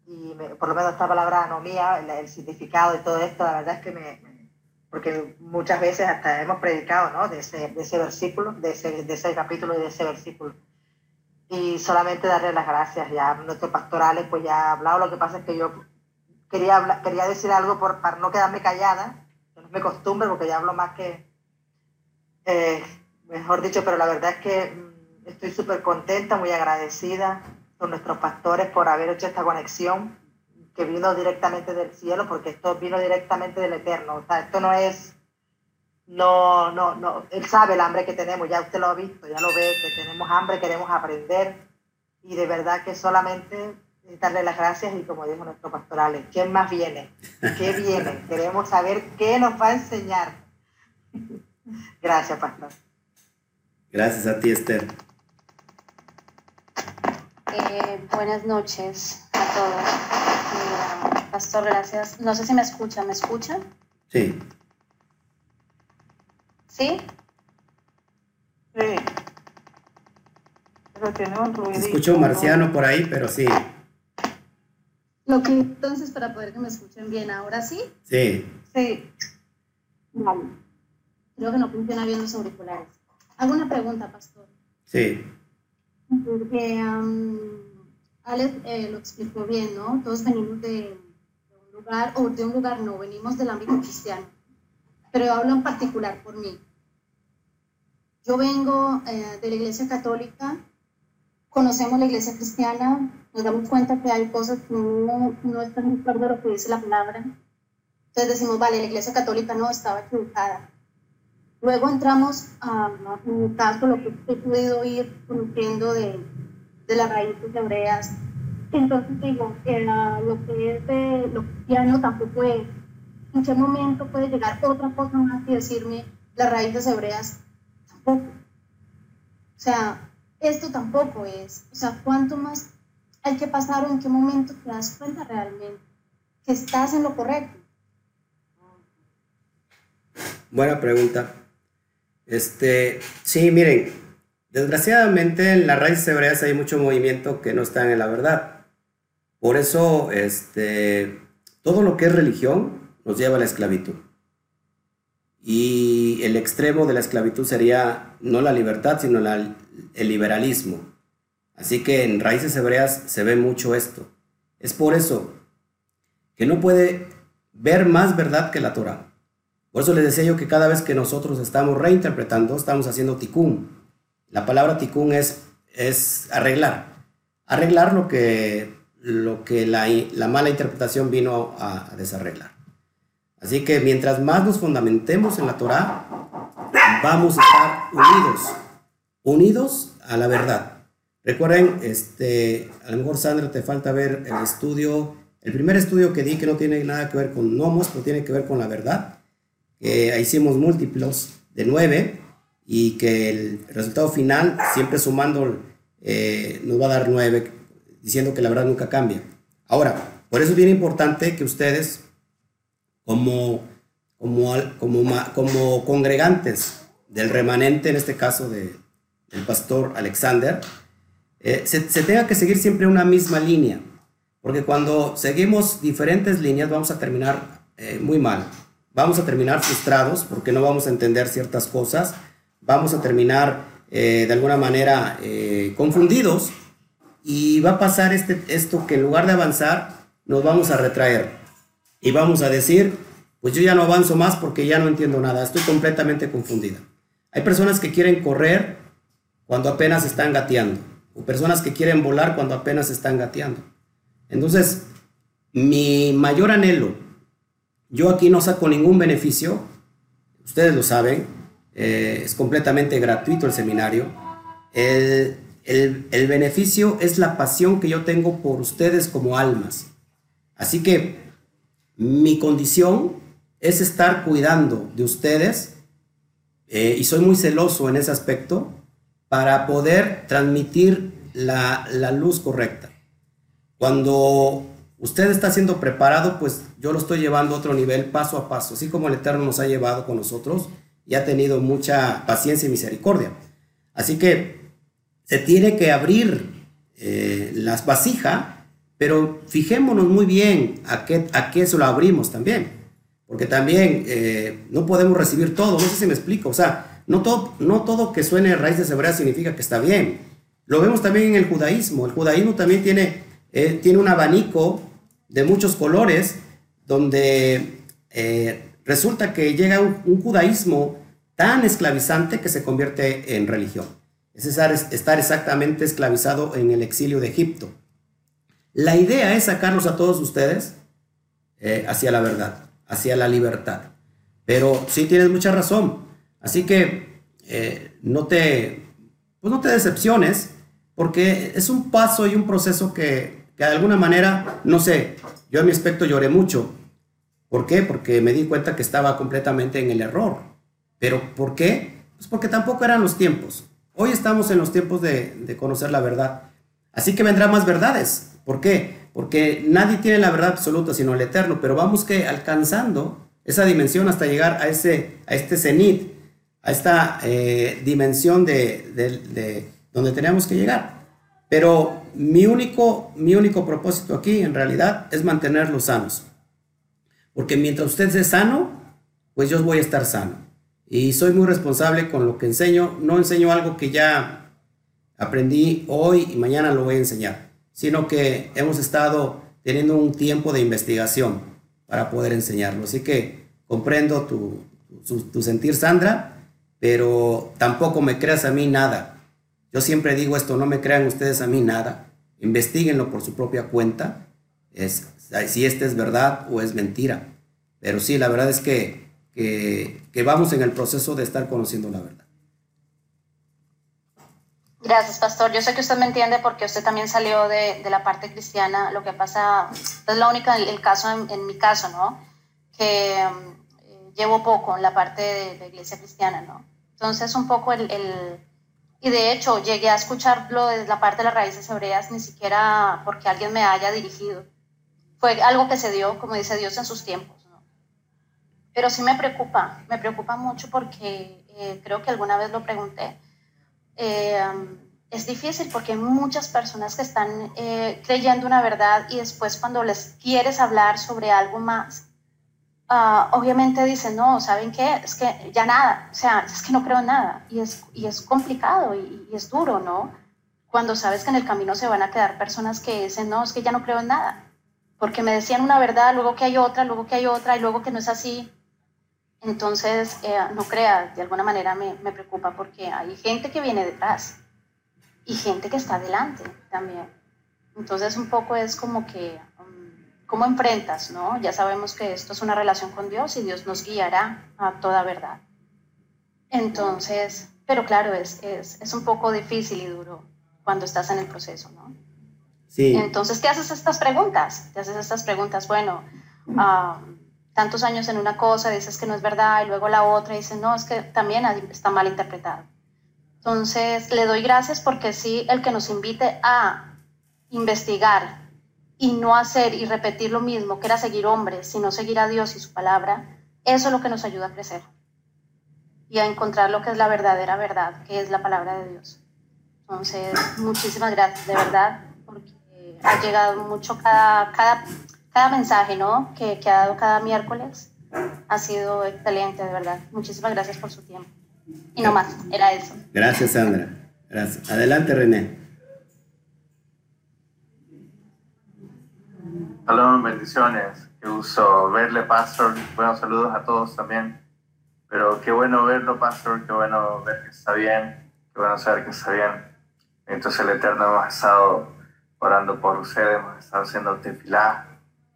y por lo menos esta palabra anomía, el, el, significado de todo esto, la verdad es que me, porque muchas veces hasta hemos predicado ¿no? de, ese, de ese versículo, de ese, de ese capítulo y de ese versículo. Y solamente darle las gracias, ya nuestro pastorales pues ya ha hablado, lo que pasa es que yo quería, quería decir algo por, para no quedarme callada, no me costumbre porque ya hablo más que, eh, mejor dicho, pero la verdad es que mm, estoy súper contenta, muy agradecida con nuestros pastores por haber hecho esta conexión que vino directamente del cielo, porque esto vino directamente del Eterno. O sea, esto no es, no, no, no, Él sabe el hambre que tenemos, ya usted lo ha visto, ya lo ve, que tenemos hambre, queremos aprender, y de verdad que solamente darle las gracias y como dijo nuestro pastoral, ¿quién más viene? ¿Qué viene? Queremos saber qué nos va a enseñar. Gracias, pastor.
Gracias a ti, Esther.
Eh, buenas noches a todos. pastor, gracias. No sé si me escucha. ¿Me escucha?
Sí.
¿Sí?
Sí. Pero tiene un ruido.
Escucho marciano por ahí, pero sí.
Lo que entonces, para poder que me escuchen bien, ¿ahora sí?
Sí.
Sí. Vale. Creo que no funciona bien los auriculares. Hago una pregunta, pastor.
Sí.
Porque um, Alex eh, lo explicó bien, ¿no? Todos venimos de, un lugar, o de un lugar no, venimos del ámbito cristiano. Pero hablo en particular por mí. Yo vengo eh, de la iglesia católica, conocemos la iglesia cristiana, nos damos cuenta que hay cosas que no, no están de acuerdo a lo que dice la palabra. Entonces decimos, vale, la iglesia católica no estaba equivocada. Luego entramos a, mi caso, lo que he podido ir conociendo de, de las raíces hebreas. Entonces digo, lo que es de lo cristiano tampoco es. ¿En qué momento puede llegar otra cosa más y decirme las raíces hebreas? Tampoco. O sea, esto tampoco es. O sea, ¿cuánto más hay que pasar o en qué momento te das cuenta realmente que estás en lo correcto?
Buena pregunta. Este, sí, miren, desgraciadamente en las raíces hebreas hay mucho movimiento que no está en la verdad. Por eso, este, todo lo que es religión nos lleva a la esclavitud. Y el extremo de la esclavitud sería no la libertad, sino el liberalismo. Así que en raíces hebreas se ve mucho esto. Es por eso que no puede ver más verdad que la Torah. Por eso les decía yo que cada vez que nosotros estamos reinterpretando, estamos haciendo tikkun. La palabra tikkun es, es arreglar. Arreglar lo que, lo que la, la mala interpretación vino a, desarreglar. Así que mientras más nos fundamentemos en la Torah, vamos a estar unidos, unidos a la verdad. Recuerden, este, a lo mejor Sandra te falta ver el estudio, el primer estudio que di que no tiene nada que ver con nomos, pero tiene que ver con la verdad. Que hicimos múltiplos de nueve y que el resultado final, siempre sumando, eh, nos va a dar nueve, diciendo que la verdad nunca cambia. Ahora, por eso es bien importante que ustedes, como, como, como, como congregantes del remanente, en este caso de, del pastor Alexander, eh, se, tenga que seguir siempre una misma línea, porque cuando seguimos diferentes líneas vamos a terminar eh, muy mal, vamos a terminar frustrados porque no vamos a entender ciertas cosas, vamos a terminar eh, de alguna manera confundidos y va a pasar este, esto que en lugar de avanzar nos vamos a retraer y vamos a decir, pues yo ya no avanzo más porque ya no entiendo nada, estoy completamente confundida. Hay personas que quieren correr cuando apenas están gateando o personas que quieren volar cuando apenas están gateando. Entonces, mi mayor anhelo, yo aquí no saco ningún beneficio, ustedes lo saben, eh, es completamente gratuito el seminario, el, el, beneficio es la pasión que yo tengo por ustedes como almas. Así que mi condición es estar cuidando de ustedes eh, y soy muy celoso en ese aspecto para poder transmitir la, la luz correcta. Cuando usted está siendo preparado, pues yo lo estoy llevando a otro nivel paso a paso, así como el Eterno nos ha llevado con nosotros y ha tenido mucha paciencia y misericordia. Así que se tiene que abrir eh, las vasijas, pero fijémonos muy bien a qué, a qué se lo abrimos también, porque también eh, no podemos recibir todo, no sé si me explico, o sea, no todo, no todo que suene raíces hebreas significa que está bien. Lo vemos también en el judaísmo, el judaísmo también tiene, eh, tiene un abanico de muchos colores, donde eh, resulta que llega un, judaísmo tan esclavizante que se convierte en religión. Es estar, estar exactamente esclavizado en el exilio de Egipto. La idea es sacarlos a todos ustedes eh, hacia la verdad, hacia la libertad. Pero sí tienes mucha razón. Así que eh, no, te, pues no te decepciones, porque es un paso y un proceso que, de alguna manera, no sé, yo en mi aspecto lloré mucho. ¿Por qué? Porque me di cuenta que estaba completamente en el error. ¿Pero por qué? Pues porque tampoco eran los tiempos. Hoy estamos en los tiempos de, conocer la verdad. Así que vendrán más verdades. ¿Por qué? Porque nadie tiene la verdad absoluta sino el eterno, pero vamos que alcanzando esa dimensión hasta llegar a, ese, a este cenit, a esta eh, dimensión de, de, donde tenemos que llegar. Pero mi único, mi único propósito aquí en realidad es mantenerlos sanos. Porque mientras usted esté sano, pues yo voy a estar sano y soy muy responsable con lo que enseño. No enseño algo que ya aprendí hoy y mañana lo voy a enseñar, sino que hemos estado teniendo un tiempo de investigación para poder enseñarlo. Así que comprendo tu, tu, tu sentir, Sandra, pero tampoco me creas a mí nada. Yo siempre digo esto, no me crean ustedes a mí nada. Investíguenlo por su propia cuenta, si este es verdad o es mentira. Pero sí, la verdad es que que, vamos en el proceso de estar conociendo la verdad.
Gracias, pastor. Yo sé que usted me entiende porque usted también salió de, la parte cristiana. Lo que pasa, es la única, el caso en, mi caso, ¿no? Que um, llevo poco en la parte de, de, iglesia cristiana, ¿no? Entonces, un poco el, el, Y de hecho, llegué a escucharlo desde la parte de las raíces hebreas, ni siquiera porque alguien me haya dirigido. Fue algo que se dio, como dice Dios, en sus tiempos pero sí me preocupa, me preocupa mucho porque eh, creo que alguna vez lo pregunté. Eh, es difícil porque hay muchas personas que están eh, creyendo una verdad y después cuando les quieres hablar sobre algo más, uh, obviamente dicen, no, ¿saben qué? Es que ya nada, o sea, es que no creo en nada y es, y es complicado y, es duro, ¿no? Cuando sabes que en el camino se van a quedar personas que dicen, no, es que ya no creo en nada, porque me decían una verdad, luego que hay otra, luego que hay otra y luego que no es así. Entonces, eh, no crea, de alguna manera me, me, preocupa porque hay gente que viene detrás y gente que está adelante también. Entonces, un poco es como que, ¿cómo enfrentas? no? Ya sabemos que esto es una relación con Dios y Dios nos guiará a toda verdad. Entonces, pero claro, es, es, es un poco difícil y duro cuando estás en el proceso, ¿no?
Sí.
Entonces, te haces estas preguntas, te haces estas preguntas, bueno, um, tantos años en una cosa, dices que no es verdad, y luego la otra, y dices, no, es que también está mal interpretado. Entonces, le doy gracias porque sí, el que nos invite a investigar y no hacer y repetir lo mismo, que era seguir hombres, sino seguir a Dios y su palabra, eso es lo que nos ayuda a crecer y a encontrar lo que es la verdadera verdad, que es la palabra de Dios. Entonces, muchísimas gracias, de verdad, porque ha llegado mucho cada, cada cada mensaje ¿no? que, que, ha dado cada miércoles ha sido excelente, de verdad. Muchísimas gracias por su tiempo. Y no más, era eso.
Gracias, Sandra. Gracias. Adelante, René.
Saludos, bendiciones. Qué gusto verle, Pastor. Buenos saludos a todos también. Pero qué bueno verlo, Pastor. Qué bueno ver que está bien. Qué bueno saber que está bien. Entonces, el Eterno hemos estado orando por ustedes, hemos estado haciendo tefilá,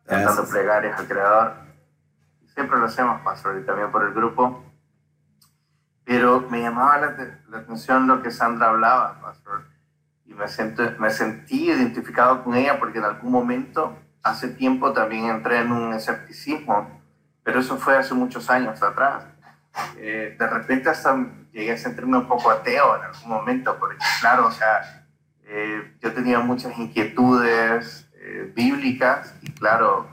cantando plegarias al Creador. Siempre lo hacemos, Pastor, y también por el grupo. Pero me llamaba la, la atención lo que Sandra hablaba, pastor, y me, me sentí identificado con ella porque en algún momento, hace tiempo, también entré en un escepticismo, pero eso fue hace muchos años atrás. Eh, de repente hasta llegué a sentirme un poco ateo en algún momento, porque claro, o sea, eh, yo tenía muchas inquietudes eh, bíblicas y claro,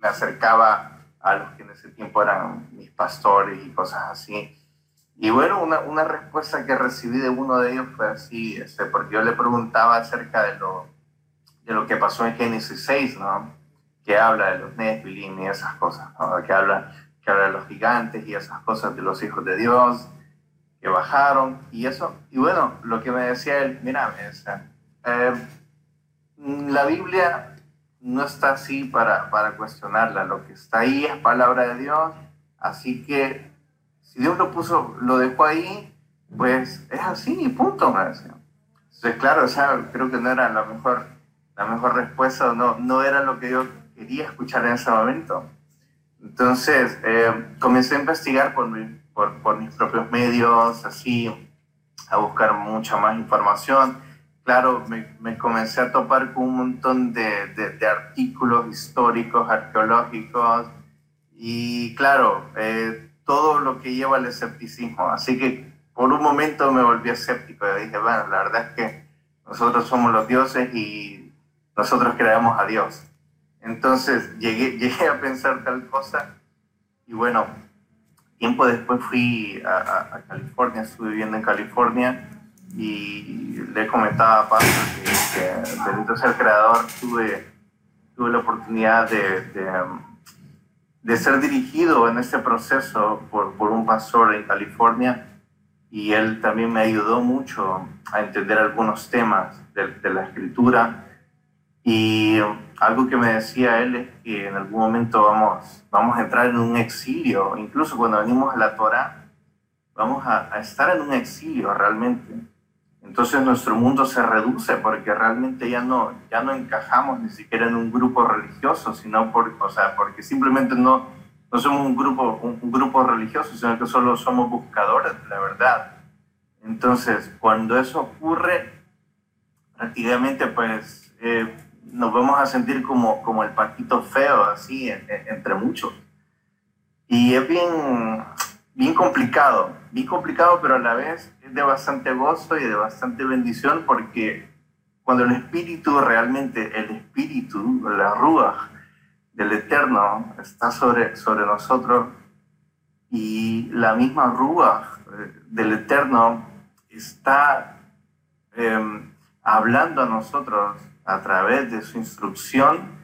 me acercaba a los que en ese tiempo eran mis pastores y cosas así. Y bueno, una, respuesta que recibí de uno de ellos fue así, este, porque yo le preguntaba acerca de lo, de lo que pasó en Génesis 6, ¿no? Que habla de los Nephilim y esas cosas. Que habla, que habla de los gigantes y esas cosas de los hijos de Dios que bajaron y eso. Y bueno, lo que me decía él, mira, eh, la Biblia no está así para, para cuestionarla, lo que está ahí es palabra de Dios, así que si Dios lo puso, lo dejó ahí, pues es así y punto, me decía. Claro, o sea, creo que no era la mejor, la mejor respuesta, no, no era lo que yo quería escuchar en ese momento. Entonces, eh, comencé a investigar por, mi, por, por, mis propios medios, así, a buscar mucha más información. Claro, me, me comencé a topar con un montón de, de, de artículos históricos, arqueológicos, y claro, eh, todo lo que lleva al escepticismo. Así que por un momento me volví escéptico y dije, bueno, la verdad es que nosotros somos los dioses y nosotros creamos a Dios. Entonces llegué, llegué a pensar tal cosa y bueno, tiempo después fui a, a, California, estuve viviendo en California y le comentaba a Pablo que, que bendito sea creador, tuve, tuve la oportunidad de, de de ser dirigido en este proceso por, por un pastor en California y él también me ayudó mucho a entender algunos temas de, de, la escritura y algo que me decía él es que en algún momento vamos, vamos a entrar en un exilio, incluso cuando venimos a la Torah, vamos a, a estar en un exilio realmente entonces nuestro mundo se reduce porque realmente ya no, ya no encajamos ni siquiera en un grupo religioso, sino por, o sea, porque simplemente no, no somos un grupo, un, un grupo religioso, sino que solo somos buscadores de la verdad. Entonces, cuando eso ocurre, prácticamente pues eh, nos vamos a sentir como, como el patito feo, así, en, en, entre muchos. Y es bien, bien complicado, bien complicado, pero a la vez es de bastante gozo y de bastante bendición porque cuando el Espíritu realmente, el Espíritu, la Ruach del Eterno está sobre, sobre nosotros y la misma Ruach eh, del Eterno está eh, hablando a nosotros a través de su instrucción,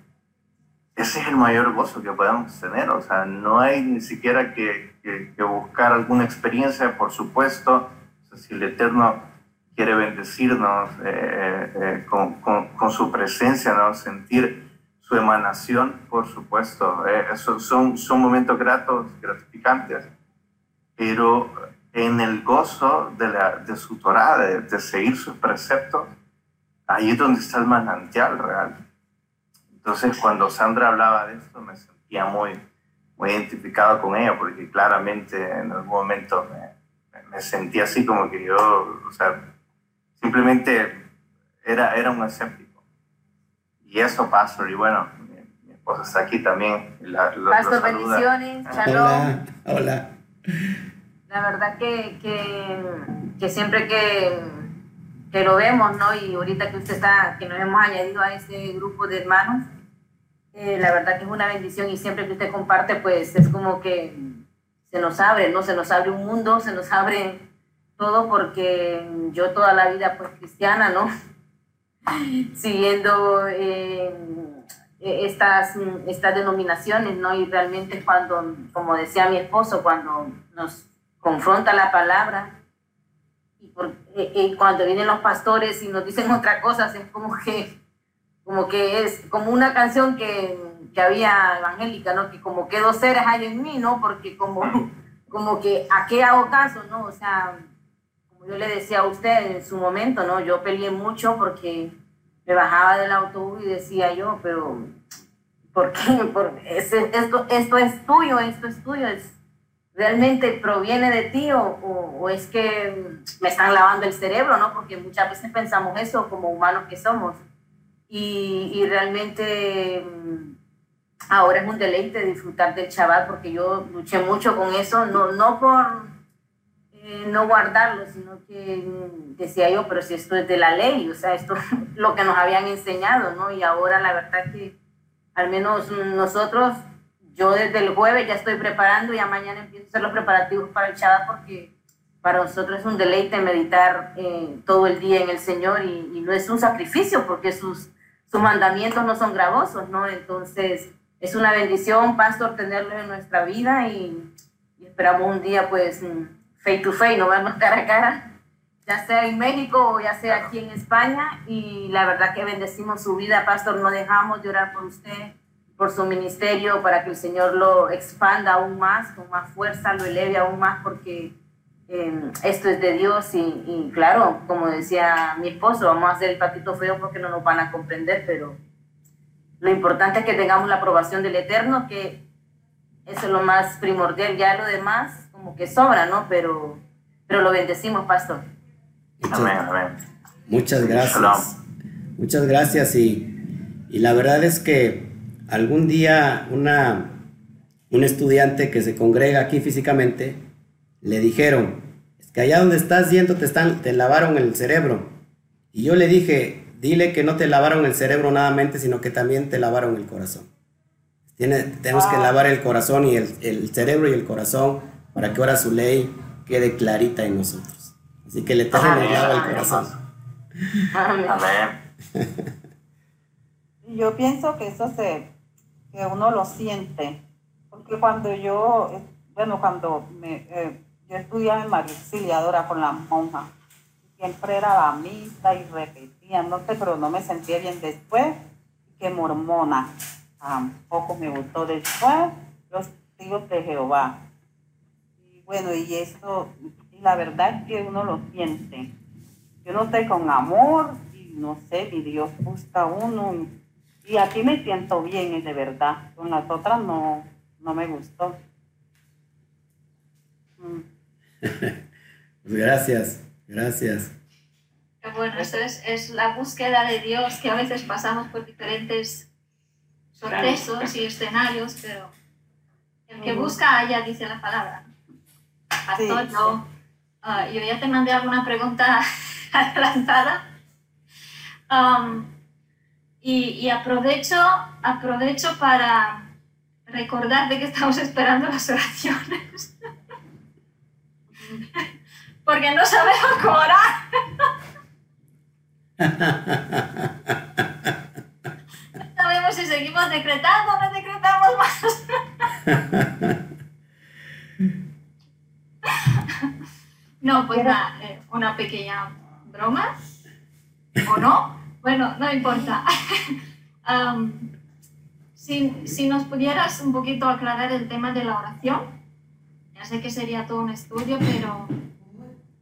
ese es el mayor gozo que podemos tener. O sea, no hay ni siquiera que, que, que buscar alguna experiencia, por supuesto. O sea, si el Eterno quiere bendecirnos eh, eh, con, con, con, su presencia, ¿no? sentir su emanación, por supuesto. Eh, eso son, son momentos gratos, gratificantes. Pero en el gozo de, la, de su Torah, de, de seguir sus preceptos, ahí es donde está el manantial real. Entonces, cuando Sandra hablaba de esto, me sentía muy, muy identificado con ella, porque claramente en algún momento me, me sentía así como que yo, o sea, simplemente era, era un escéptico. Y eso, Pastor, y bueno, mi, mi esposa está aquí también. La,
la, Pastor, bendiciones,
Hola, hola.
La verdad que, que, que siempre que que lo vemos, ¿no? Y ahorita que usted está, que nos hemos añadido a ese grupo de hermanos, eh, la verdad que es una bendición y siempre que usted comparte, pues es como que se nos abre, ¿no? Se nos abre un mundo, se nos abre todo porque yo toda la vida pues cristiana, ¿no? Siguiendo eh, estas, estas denominaciones, ¿no? Y realmente cuando, como decía mi esposo, cuando nos confronta la palabra, por, y cuando vienen los pastores y nos dicen otra cosa, es como que como que es como una canción que, que había evangélica, ¿no? Que como que dos seres hay en mí, ¿no? Porque como, como que a qué hago caso, ¿no? O sea, como yo le decía a usted en su momento, ¿no? Yo peleé mucho porque me bajaba del autobús y decía yo, pero ¿por qué? Por, es, esto, esto es tuyo, esto es tuyo, es, realmente proviene de ti o, o, es que me están lavando el cerebro, ¿no? Porque muchas veces pensamos eso como humanos que somos. Y, y realmente mm, ahora es un deleite disfrutar del chaval porque yo luché mucho con eso, no, no por eh, no guardarlo, sino que mm, decía yo, pero si esto es de la ley, o sea, esto es lo que nos habían enseñado, ¿no? Y ahora la verdad que al menos nosotros yo desde el jueves ya estoy preparando, y ya mañana empiezo a hacer los preparativos para el Shabbat porque para nosotros es un deleite meditar eh, todo el día en el Señor y, no es un sacrificio porque sus, sus mandamientos no son gravosos, ¿no? Entonces es una bendición, pastor, tenerlo en nuestra vida y, esperamos un día pues face to face, no vernos cara a cara, ya sea en México o ya sea aquí en España. Y la verdad que bendecimos su vida, pastor, no dejamos de orar por usted por su ministerio, para que el Señor lo expanda aún más, con más fuerza, lo eleve aún más, porque em, esto es de Dios y, claro, como decía mi esposo, vamos a hacer el patito feo porque no nos van a comprender, pero lo importante es que tengamos la aprobación del Eterno, que eso es lo más primordial, ya lo demás como que sobra, ¿no? Pero, pero lo bendecimos, pastor.
amén, amén. Muchas gracias. Muchas gracias y, y la verdad es que algún día una, un estudiante que se congrega aquí físicamente, le dijeron, es que allá donde estás yendo te, están, te lavaron el cerebro. Y yo le dije, dile que no te lavaron el cerebro nada mente, sino que también te lavaron el corazón. Tiene, tenemos que lavar el corazón y el, el, cerebro y el corazón para que ahora su ley quede clarita en nosotros. Así que le Eterno nos lava el corazón.
Amén. Yo pienso que eso se, que uno lo siente. Porque cuando yo, eh, bueno, cuando me, eh, yo estudiaba en María Auxiliadora con la monja, siempre era la misa y repetía, no sé, pero no me sentía bien después que mormona. Tampoco me gustó después los tíos de Jehová. Y bueno, y esto, y la verdad es que uno lo siente. Yo no sé, con amor, y no sé, mi Dios busca uno aquí me siento bien, es de verdad. Con las otras no, no me gustó.
Mm. Pues gracias, gracias.
Bueno, eso es, es, la búsqueda de Dios, que a veces pasamos por diferentes procesos y escenarios, pero el que busca allá dice la palabra. Pastor, yo, ah, yo ya te mandé alguna pregunta adelantada. Um, y, aprovecho, aprovecho para recordar de que estamos esperando las oraciones. Porque no sabemos cómo orar. No sabemos si seguimos decretando o no decretamos más. No, pues nada, eh, una pequeña broma, ¿o no? Bueno, no importa. si, si, nos pudieras un poquito aclarar el tema de la oración. Ya sé que sería todo un estudio, pero,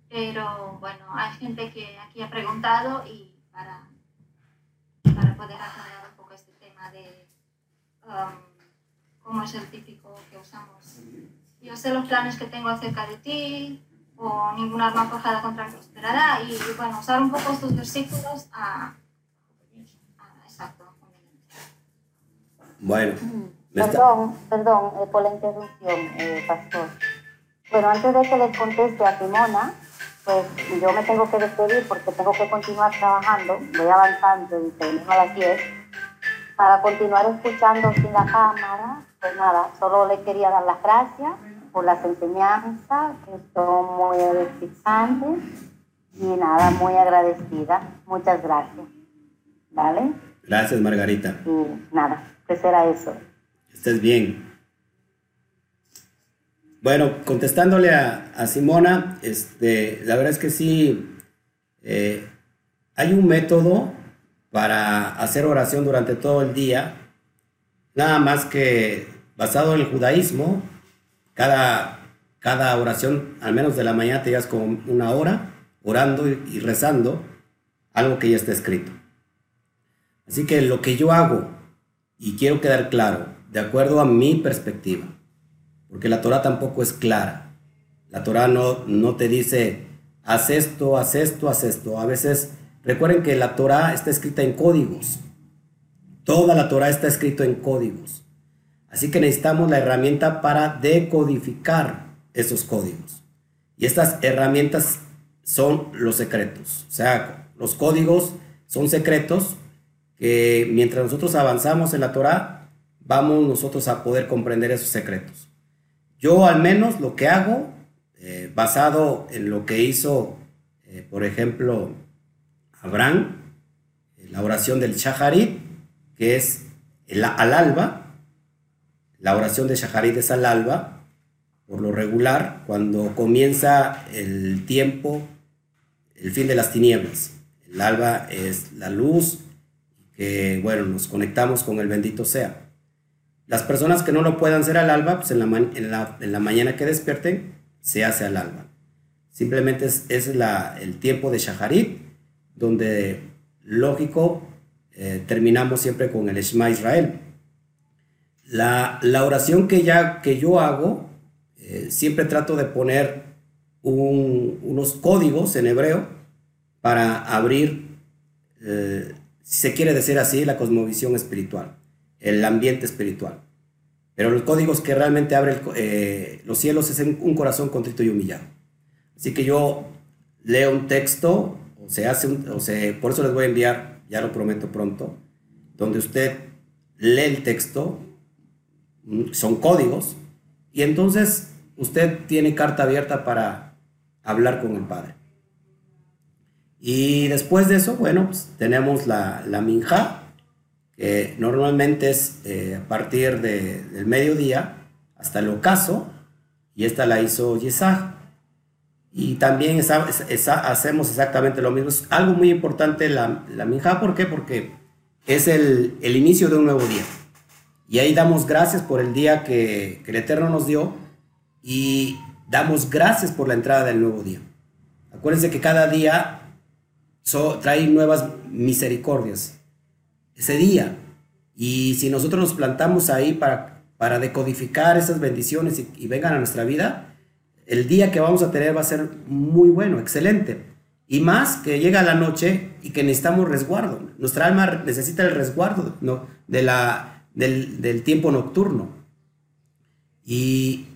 pero bueno, hay gente que aquí ha preguntado y para, para poder aclarar un poco este tema de cómo es el típico que usamos. Yo sé los planes que tengo acerca de ti, o ninguna arma forjada contra mí prosperará, y bueno, usar un poco estos versículos a
Bueno.
Perdón, perdón eh, por la interrupción, eh, pastor. Bueno, antes de que les conteste a Simona, pues yo me tengo que despedir porque tengo que continuar trabajando, voy avanzando y termino a las 10, para continuar escuchando sin la cámara. Pues nada, solo le quería dar las gracias por las enseñanzas, que son muy edificantes, y nada, muy agradecida. Muchas gracias. ¿Vale?
Gracias, Margarita.
Y nada, será eso.
Estés bien. Bueno, contestándole a, Simona, este, la verdad es que sí, eh, hay un método para hacer oración durante todo el día, nada más que basado en el judaísmo, cada, cada oración, al menos de la mañana, te llevas con una hora orando y rezando algo que ya está escrito. Así que lo que yo hago y quiero quedar claro, de acuerdo a mi perspectiva, porque la Torah tampoco es clara. La Torah no, no te dice, haz esto, haz esto, haz esto. A veces, recuerden que la Torah está escrita en códigos. Toda la Torah está escrita en códigos. Así que necesitamos la herramienta para decodificar esos códigos. Y estas herramientas son los secretos. O sea, los códigos son secretos que mientras nosotros avanzamos en la Torah, vamos nosotros a poder comprender esos secretos. Yo al menos lo que hago, eh, basado en lo que hizo, eh, por ejemplo, Abraham, la oración del Shaharit, que es el, al alba, la oración de Shaharit es al alba, por lo regular, cuando comienza el tiempo, el fin de las tinieblas. El alba es la luz, que, bueno, nos conectamos con el bendito sea. Las personas que no lo puedan hacer al alba, pues en la, en la, mañana que despierten, se hace al alba. Simplemente es, es la, el tiempo de Shaharit, donde, lógico, eh, terminamos siempre con el Shema Israel. La, la oración que, ya, que yo hago, eh, siempre trato de poner unos códigos en hebreo para abrir, eh, si se quiere decir así, la cosmovisión espiritual, el ambiente espiritual. Pero los códigos que realmente abren los cielos es un corazón contrito y humillado. Así que yo leo un texto, o se hace o se, por eso les voy a enviar ya lo prometo pronto, donde usted lee el texto, mm, son códigos, y entonces usted tiene carta abierta para hablar con el Padre. Y después de eso, bueno, pues tenemos la, la minja, que normalmente es eh, a partir del mediodía hasta el ocaso, y esta la hizo Yesaj. Y también hacemos exactamente lo mismo. Es algo muy importante la, la minja. ¿Por qué? Porque es el, el, inicio de un nuevo día. Y ahí damos gracias por el día que, que el Eterno nos dio y damos gracias por la entrada del nuevo día. Acuérdense que cada día trae nuevas misericordias. Ese día. Y si nosotros nos plantamos ahí para, para decodificar esas bendiciones y, vengan a nuestra vida, el día que vamos a tener va a ser muy bueno, excelente. Y más que llega la noche y que necesitamos resguardo. Nuestra alma necesita el resguardo ¿no? de la, del, tiempo nocturno. Y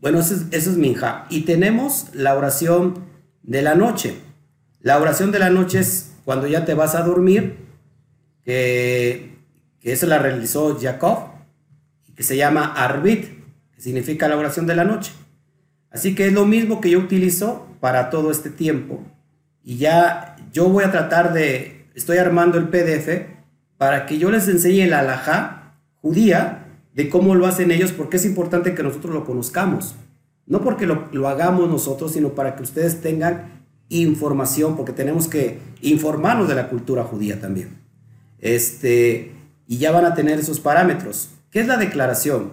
bueno, eso es, eso es minja. Y tenemos la oración de la noche. La oración de la noche es cuando ya te vas a dormir, que, que eso la realizó Jacob, que se llama Arbit, que significa la oración de la noche. Así que es lo mismo que yo utilizo para todo este tiempo. Y ya yo voy a tratar de, estoy armando el PDF para que yo les enseñe la alajá judía de cómo lo hacen ellos, porque es importante que nosotros lo conozcamos. No porque lo, lo hagamos nosotros, sino para que ustedes tengan información, porque tenemos que informarnos de la cultura judía también. Este, y ya van a tener esos parámetros. ¿Qué es la declaración?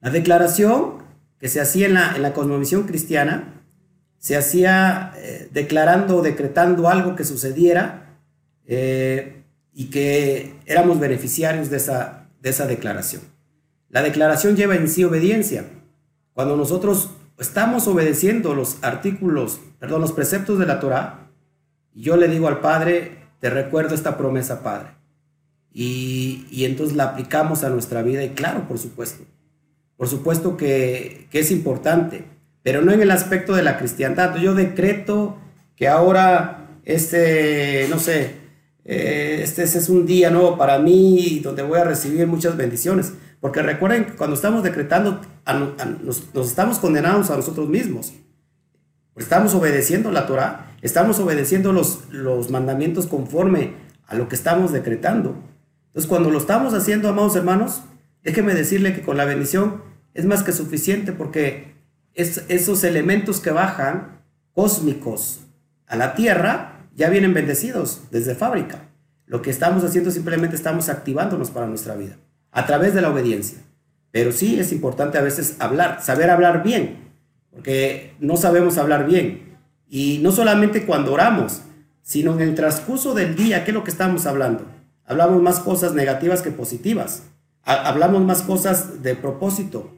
La declaración que se hacía en la, en la cosmovisión cristiana, se hacía eh, declarando o decretando algo que sucediera eh, y que éramos beneficiarios de esa, de esa declaración. La declaración lleva en sí obediencia. Cuando nosotros estamos obedeciendo los artículos, perdón, los preceptos de la Torah, yo le digo al Padre, te recuerdo esta promesa, Padre. Y, y entonces la aplicamos a nuestra vida y claro, por supuesto, por supuesto que, es importante, pero no en el aspecto de la cristiandad. Yo decreto que ahora este, no sé, eh, este, es un día nuevo para mí donde voy a recibir muchas bendiciones. Porque recuerden que cuando estamos decretando, nos, estamos condenando a nosotros mismos. Estamos obedeciendo la Torah, estamos obedeciendo los, los mandamientos conforme a lo que estamos decretando. Entonces, cuando lo estamos haciendo, amados hermanos, déjeme decirle que con la bendición es más que suficiente porque es, esos elementos que bajan cósmicos a la Tierra ya vienen bendecidos desde fábrica. Lo que estamos haciendo simplemente estamos activándonos para nuestra vida a través de la obediencia. Pero sí es importante a veces hablar, saber hablar bien, porque no sabemos hablar bien. Y no solamente cuando oramos, sino en el transcurso del día, ¿qué es lo que estamos hablando? Hablamos más cosas negativas que positivas. Hablamos más cosas de propósito,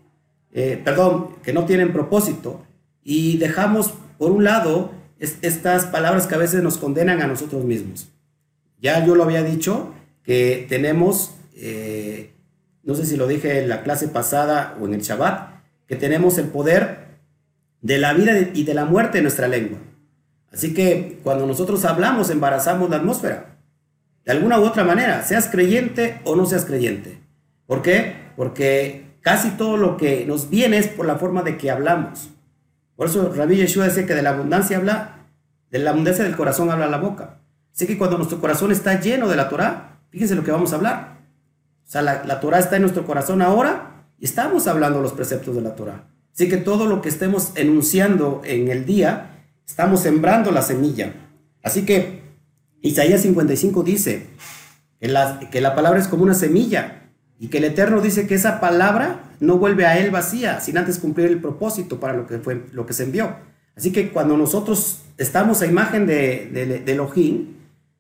eh, perdón, que no tienen propósito. Y dejamos, por un lado, estas palabras que a veces nos condenan a nosotros mismos. Ya yo lo había dicho, que tenemos, eh, no sé si lo dije en la clase pasada o en el Shabbat, que tenemos el poder de la vida y de la muerte en nuestra lengua. Así que cuando nosotros hablamos, embarazamos la atmósfera. De alguna u otra manera, seas creyente o no seas creyente. ¿Por qué? Porque casi todo lo que nos viene es por la forma de que hablamos. Por eso Rabbi Yeshua dice que de la abundancia habla, de la abundancia del corazón habla la boca. Así que cuando nuestro corazón está lleno de la Torah, fíjense lo que vamos a hablar. Sea, la, la Torah está en nuestro corazón ahora y estamos hablando los preceptos de la Torah. Así que todo lo que estemos enunciando en el día, estamos sembrando la semilla. Así que Isaías 55 dice que la, que la palabra es como una semilla y que el Eterno dice que esa palabra no vuelve a él vacía, sin antes cumplir el propósito para lo que, fue, lo que se envió. Así que cuando nosotros estamos a imagen de, de, de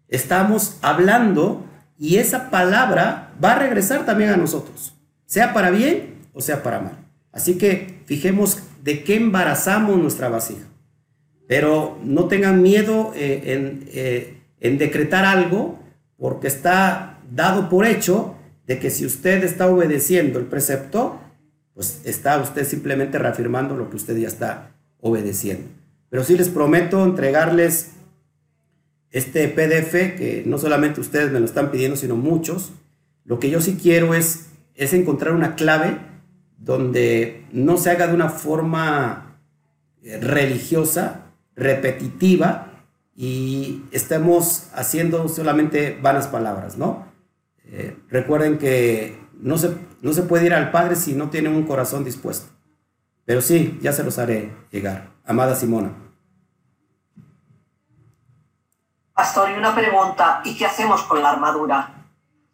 estamos hablando y esa palabra va a regresar también a nosotros, sea para bien o sea para mal. Así que fijemos de qué embarazamos nuestra vasija. Pero no tengan miedo eh, en, eh, en decretar algo porque está dado por hecho de que si usted está obedeciendo el precepto, pues está usted simplemente reafirmando lo que usted ya está obedeciendo. Pero sí les prometo entregarles este PDF, que no solamente ustedes me lo están pidiendo, sino muchos. Lo que yo sí quiero es, es encontrar una clave donde no se haga de una forma eh, religiosa, repetitiva, y estemos haciendo solamente vanas palabras, ¿no? Eh, recuerden que no se, no se puede ir al Padre si no tienen un corazón dispuesto. Pero sí, ya se los haré llegar. Amada Simona.
Pastor, y una pregunta, ¿y qué hacemos con la armadura?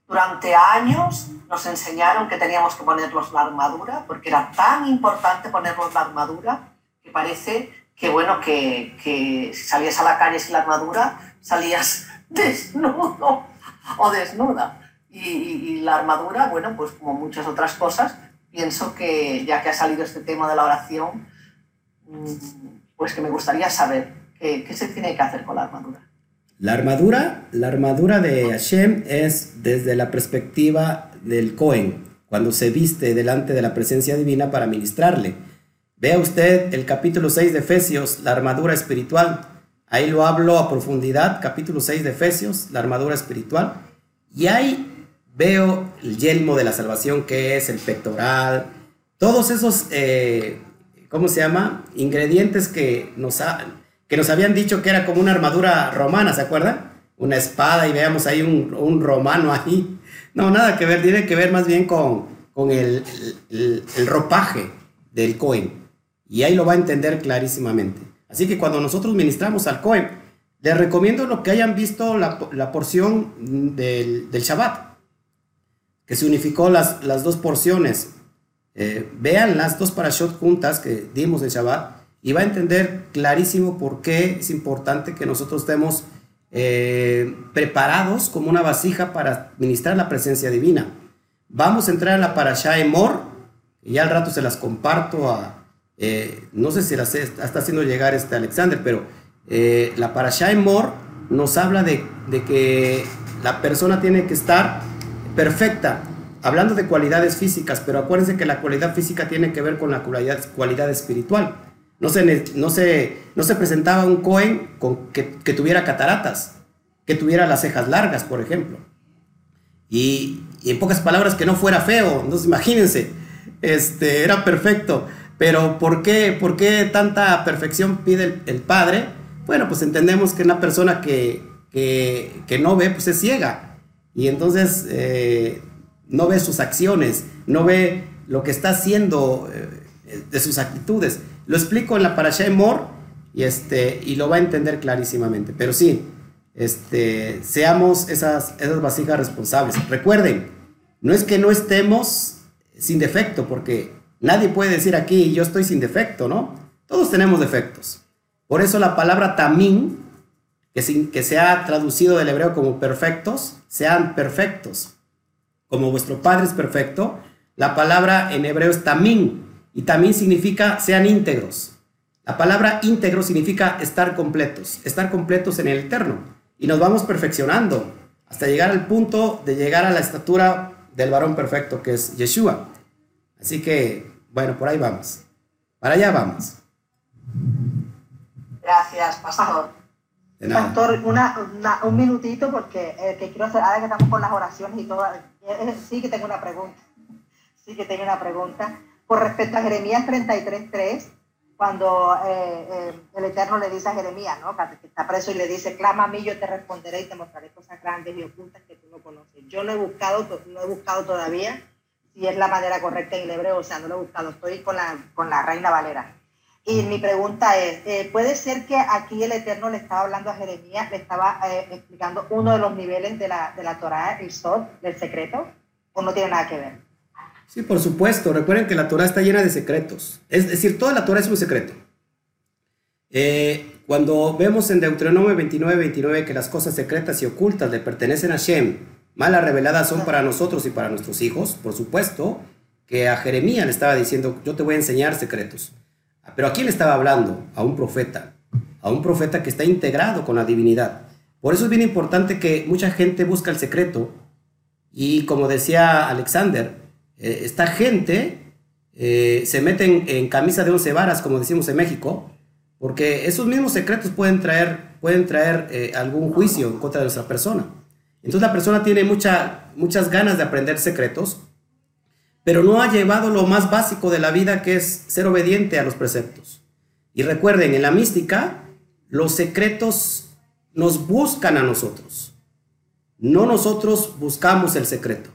Durante años nos enseñaron que teníamos que ponernos la armadura, porque era tan importante ponernos la armadura, que parece que, bueno, que, que si salías a la calle sin la armadura, salías desnudo o desnuda. Y, la armadura, bueno, pues como muchas otras cosas, pienso que ya que ha salido este tema de la oración, pues que me gustaría saber qué se tiene que hacer con la armadura.
La armadura, la armadura de Hashem es desde la perspectiva del Cohen, cuando se viste delante de la presencia divina para ministrarle. Vea usted el capítulo 6 de Efesios, la armadura espiritual. Ahí lo hablo a profundidad, capítulo 6 de Efesios, la armadura espiritual. Y ahí veo el yelmo de la salvación, que es el pectoral, todos esos, eh, ¿cómo se llama? Ingredientes que nos, ha, que nos habían dicho que era como una armadura romana, ¿se acuerdan? Una espada y veamos ahí un, un romano ahí. No, nada que ver, tiene que ver más bien con, con el, el, el, ropaje del Cohen. Y ahí lo va a entender clarísimamente. Así que cuando nosotros ministramos al Cohen, les recomiendo lo que hayan visto la, la porción del, del, Shabbat, que se unificó las, las dos porciones. Eh, vean las dos parashot juntas que dimos del Shabbat y va a entender clarísimo por qué es importante que nosotros estemos eh, preparados como una vasija para ministrar la presencia divina. Vamos a entrar a la Parashá Emor, y ya al rato se las comparto a, eh, no sé si las está haciendo llegar este Alexander, pero eh, la Parashá Emor nos habla de, de que la persona tiene que estar perfecta, hablando de cualidades físicas, pero acuérdense que la cualidad física tiene que ver con la cualidad, cualidad espiritual. No se, no se, no se presentaba un Cohen con, que, que, tuviera cataratas, que tuviera las cejas largas, por ejemplo. Y, y, en pocas palabras, que no fuera feo. Entonces, imagínense, este, era perfecto. Pero ¿por qué, por qué tanta perfección pide el, Padre? Bueno, pues entendemos que una persona que, que, que no ve, pues es ciega. Y entonces eh, no ve sus acciones, no ve lo que está haciendo eh, de sus actitudes. Lo explico en la Parashá de Mor y, este, y lo va a entender clarísimamente. Pero sí, este, seamos esas, esas vasijas responsables. Recuerden, no es que no estemos sin defecto, porque nadie puede decir aquí yo estoy sin defecto, ¿no? Todos tenemos defectos. Por eso la palabra tamín, que, sin, que se ha traducido del hebreo como perfectos, sean perfectos. Como vuestro Padre es perfecto, la palabra en hebreo es tamín, y también significa sean íntegros. La palabra íntegro significa estar completos, estar completos en el eterno. Y nos vamos perfeccionando hasta llegar al punto de llegar a la estatura del varón perfecto que es Yeshua. Así que, bueno, por ahí vamos. Para allá vamos.
Gracias, pastor. Pastor, un minutito porque eh, que quiero hacer, ahora que estamos con las oraciones y todo, eh, eh, sí que tengo una pregunta. Sí que tengo una pregunta. Por respecto a Jeremías 33.3, cuando el Eterno le dice a Jeremías, ¿no? que está preso y le dice, clama a mí, yo te responderé y te mostraré cosas grandes y ocultas que tú no conoces. Yo no he buscado, no he buscado todavía si es la manera correcta en el hebreo, o sea, no lo he buscado, estoy con la, con la Reina Valera. Y mi pregunta es, eh, ¿puede ser que aquí el Eterno le estaba hablando a Jeremías, le estaba eh, explicando uno de los niveles de la, de la Torah, el Sod, del secreto? ¿O no tiene nada que ver?
Sí, por supuesto. Recuerden que la Torah está llena de secretos. Es decir, toda la Torah es un secreto. Eh, cuando vemos en Deuteronomio 29, 29 que las cosas secretas y ocultas le pertenecen a Shem, malas reveladas son para nosotros y para nuestros hijos, por supuesto que a Jeremías le estaba diciendo, yo te voy a enseñar secretos. Pero ¿a quién le estaba hablando? A un profeta, a un profeta que está integrado con la divinidad. Por eso es bien importante que mucha gente busca el secreto y como decía Alexander, eh, esta gente eh, se mete en, camisa de once varas, como decimos en México, porque esos mismos secretos pueden traer, pueden traer eh, algún juicio en contra de nuestra persona. Entonces la persona tiene mucha, muchas ganas de aprender secretos, pero no ha llevado lo más básico de la vida, que es ser obediente a los preceptos. Y recuerden, en la mística, los secretos nos buscan a nosotros. No nosotros buscamos el secreto.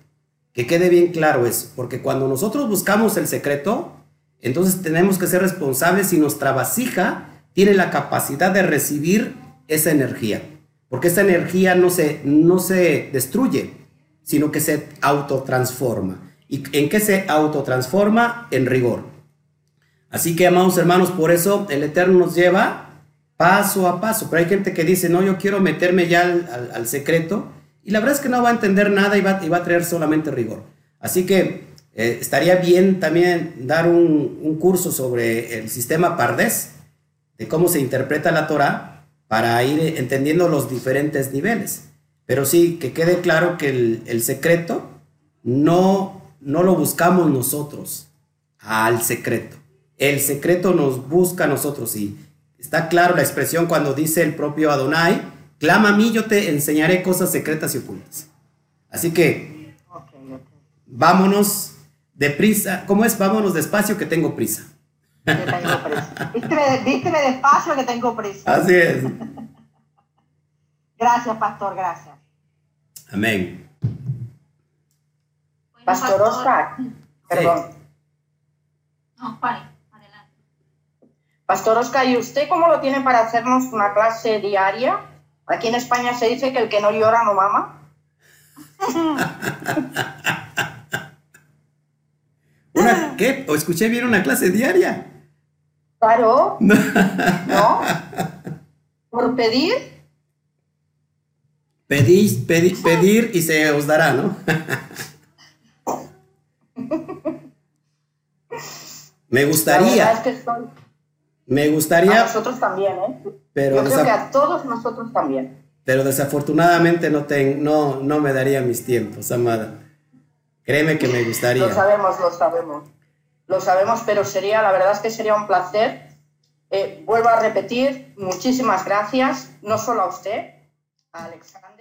Que quede bien claro eso, porque cuando nosotros buscamos el secreto, entonces tenemos que ser responsables y nuestra vasija tiene la capacidad de recibir esa energía. Porque esa energía no se, no se destruye, sino que se autotransforma. ¿Y en qué se autotransforma? En rigor. Así que, amados hermanos, por eso el Eterno nos lleva paso a paso. Pero hay gente que dice, no, yo quiero meterme ya al, secreto. Y la verdad es que no va a entender nada y va, a traer solamente rigor. Así que eh, estaría bien también dar un, curso sobre el sistema Pardés, de cómo se interpreta la Torah, para ir entendiendo los diferentes niveles. Pero sí, que quede claro que el, el secreto no no lo buscamos nosotros al secreto. El secreto nos busca a nosotros y está claro la expresión cuando dice el propio Adonai, clama a mí, yo te enseñaré cosas secretas y ocultas. Así que vámonos deprisa. ¿Cómo es? Vámonos despacio que tengo prisa.
Que tengo prisa. Vísteme, despacio que tengo prisa.
Así es.
Gracias, pastor, gracias.
Amén.
Pastor Oscar, perdón.
No, pare, adelante.
Pastor Oscar, ¿y usted cómo lo tiene para hacernos una clase diaria? Aquí en España se dice que el que no llora no mama.
¿Una qué? ¿O escuché bien una clase diaria?
Claro. ¿No? ¿Por pedir?
Pedís, pedir, pedir y se os dará, ¿no? Me gustaría. Me gustaría.
A nosotros también, ¿eh?
Pero
Yo creo que a todos nosotros también.
Pero desafortunadamente no, no, no me daría mis tiempos, Amada. Créeme que me gustaría.
Lo sabemos, lo sabemos. Lo sabemos, pero sería, la verdad es que sería un placer. Eh, vuelvo a repetir, muchísimas gracias, no solo a usted, a Alexandra.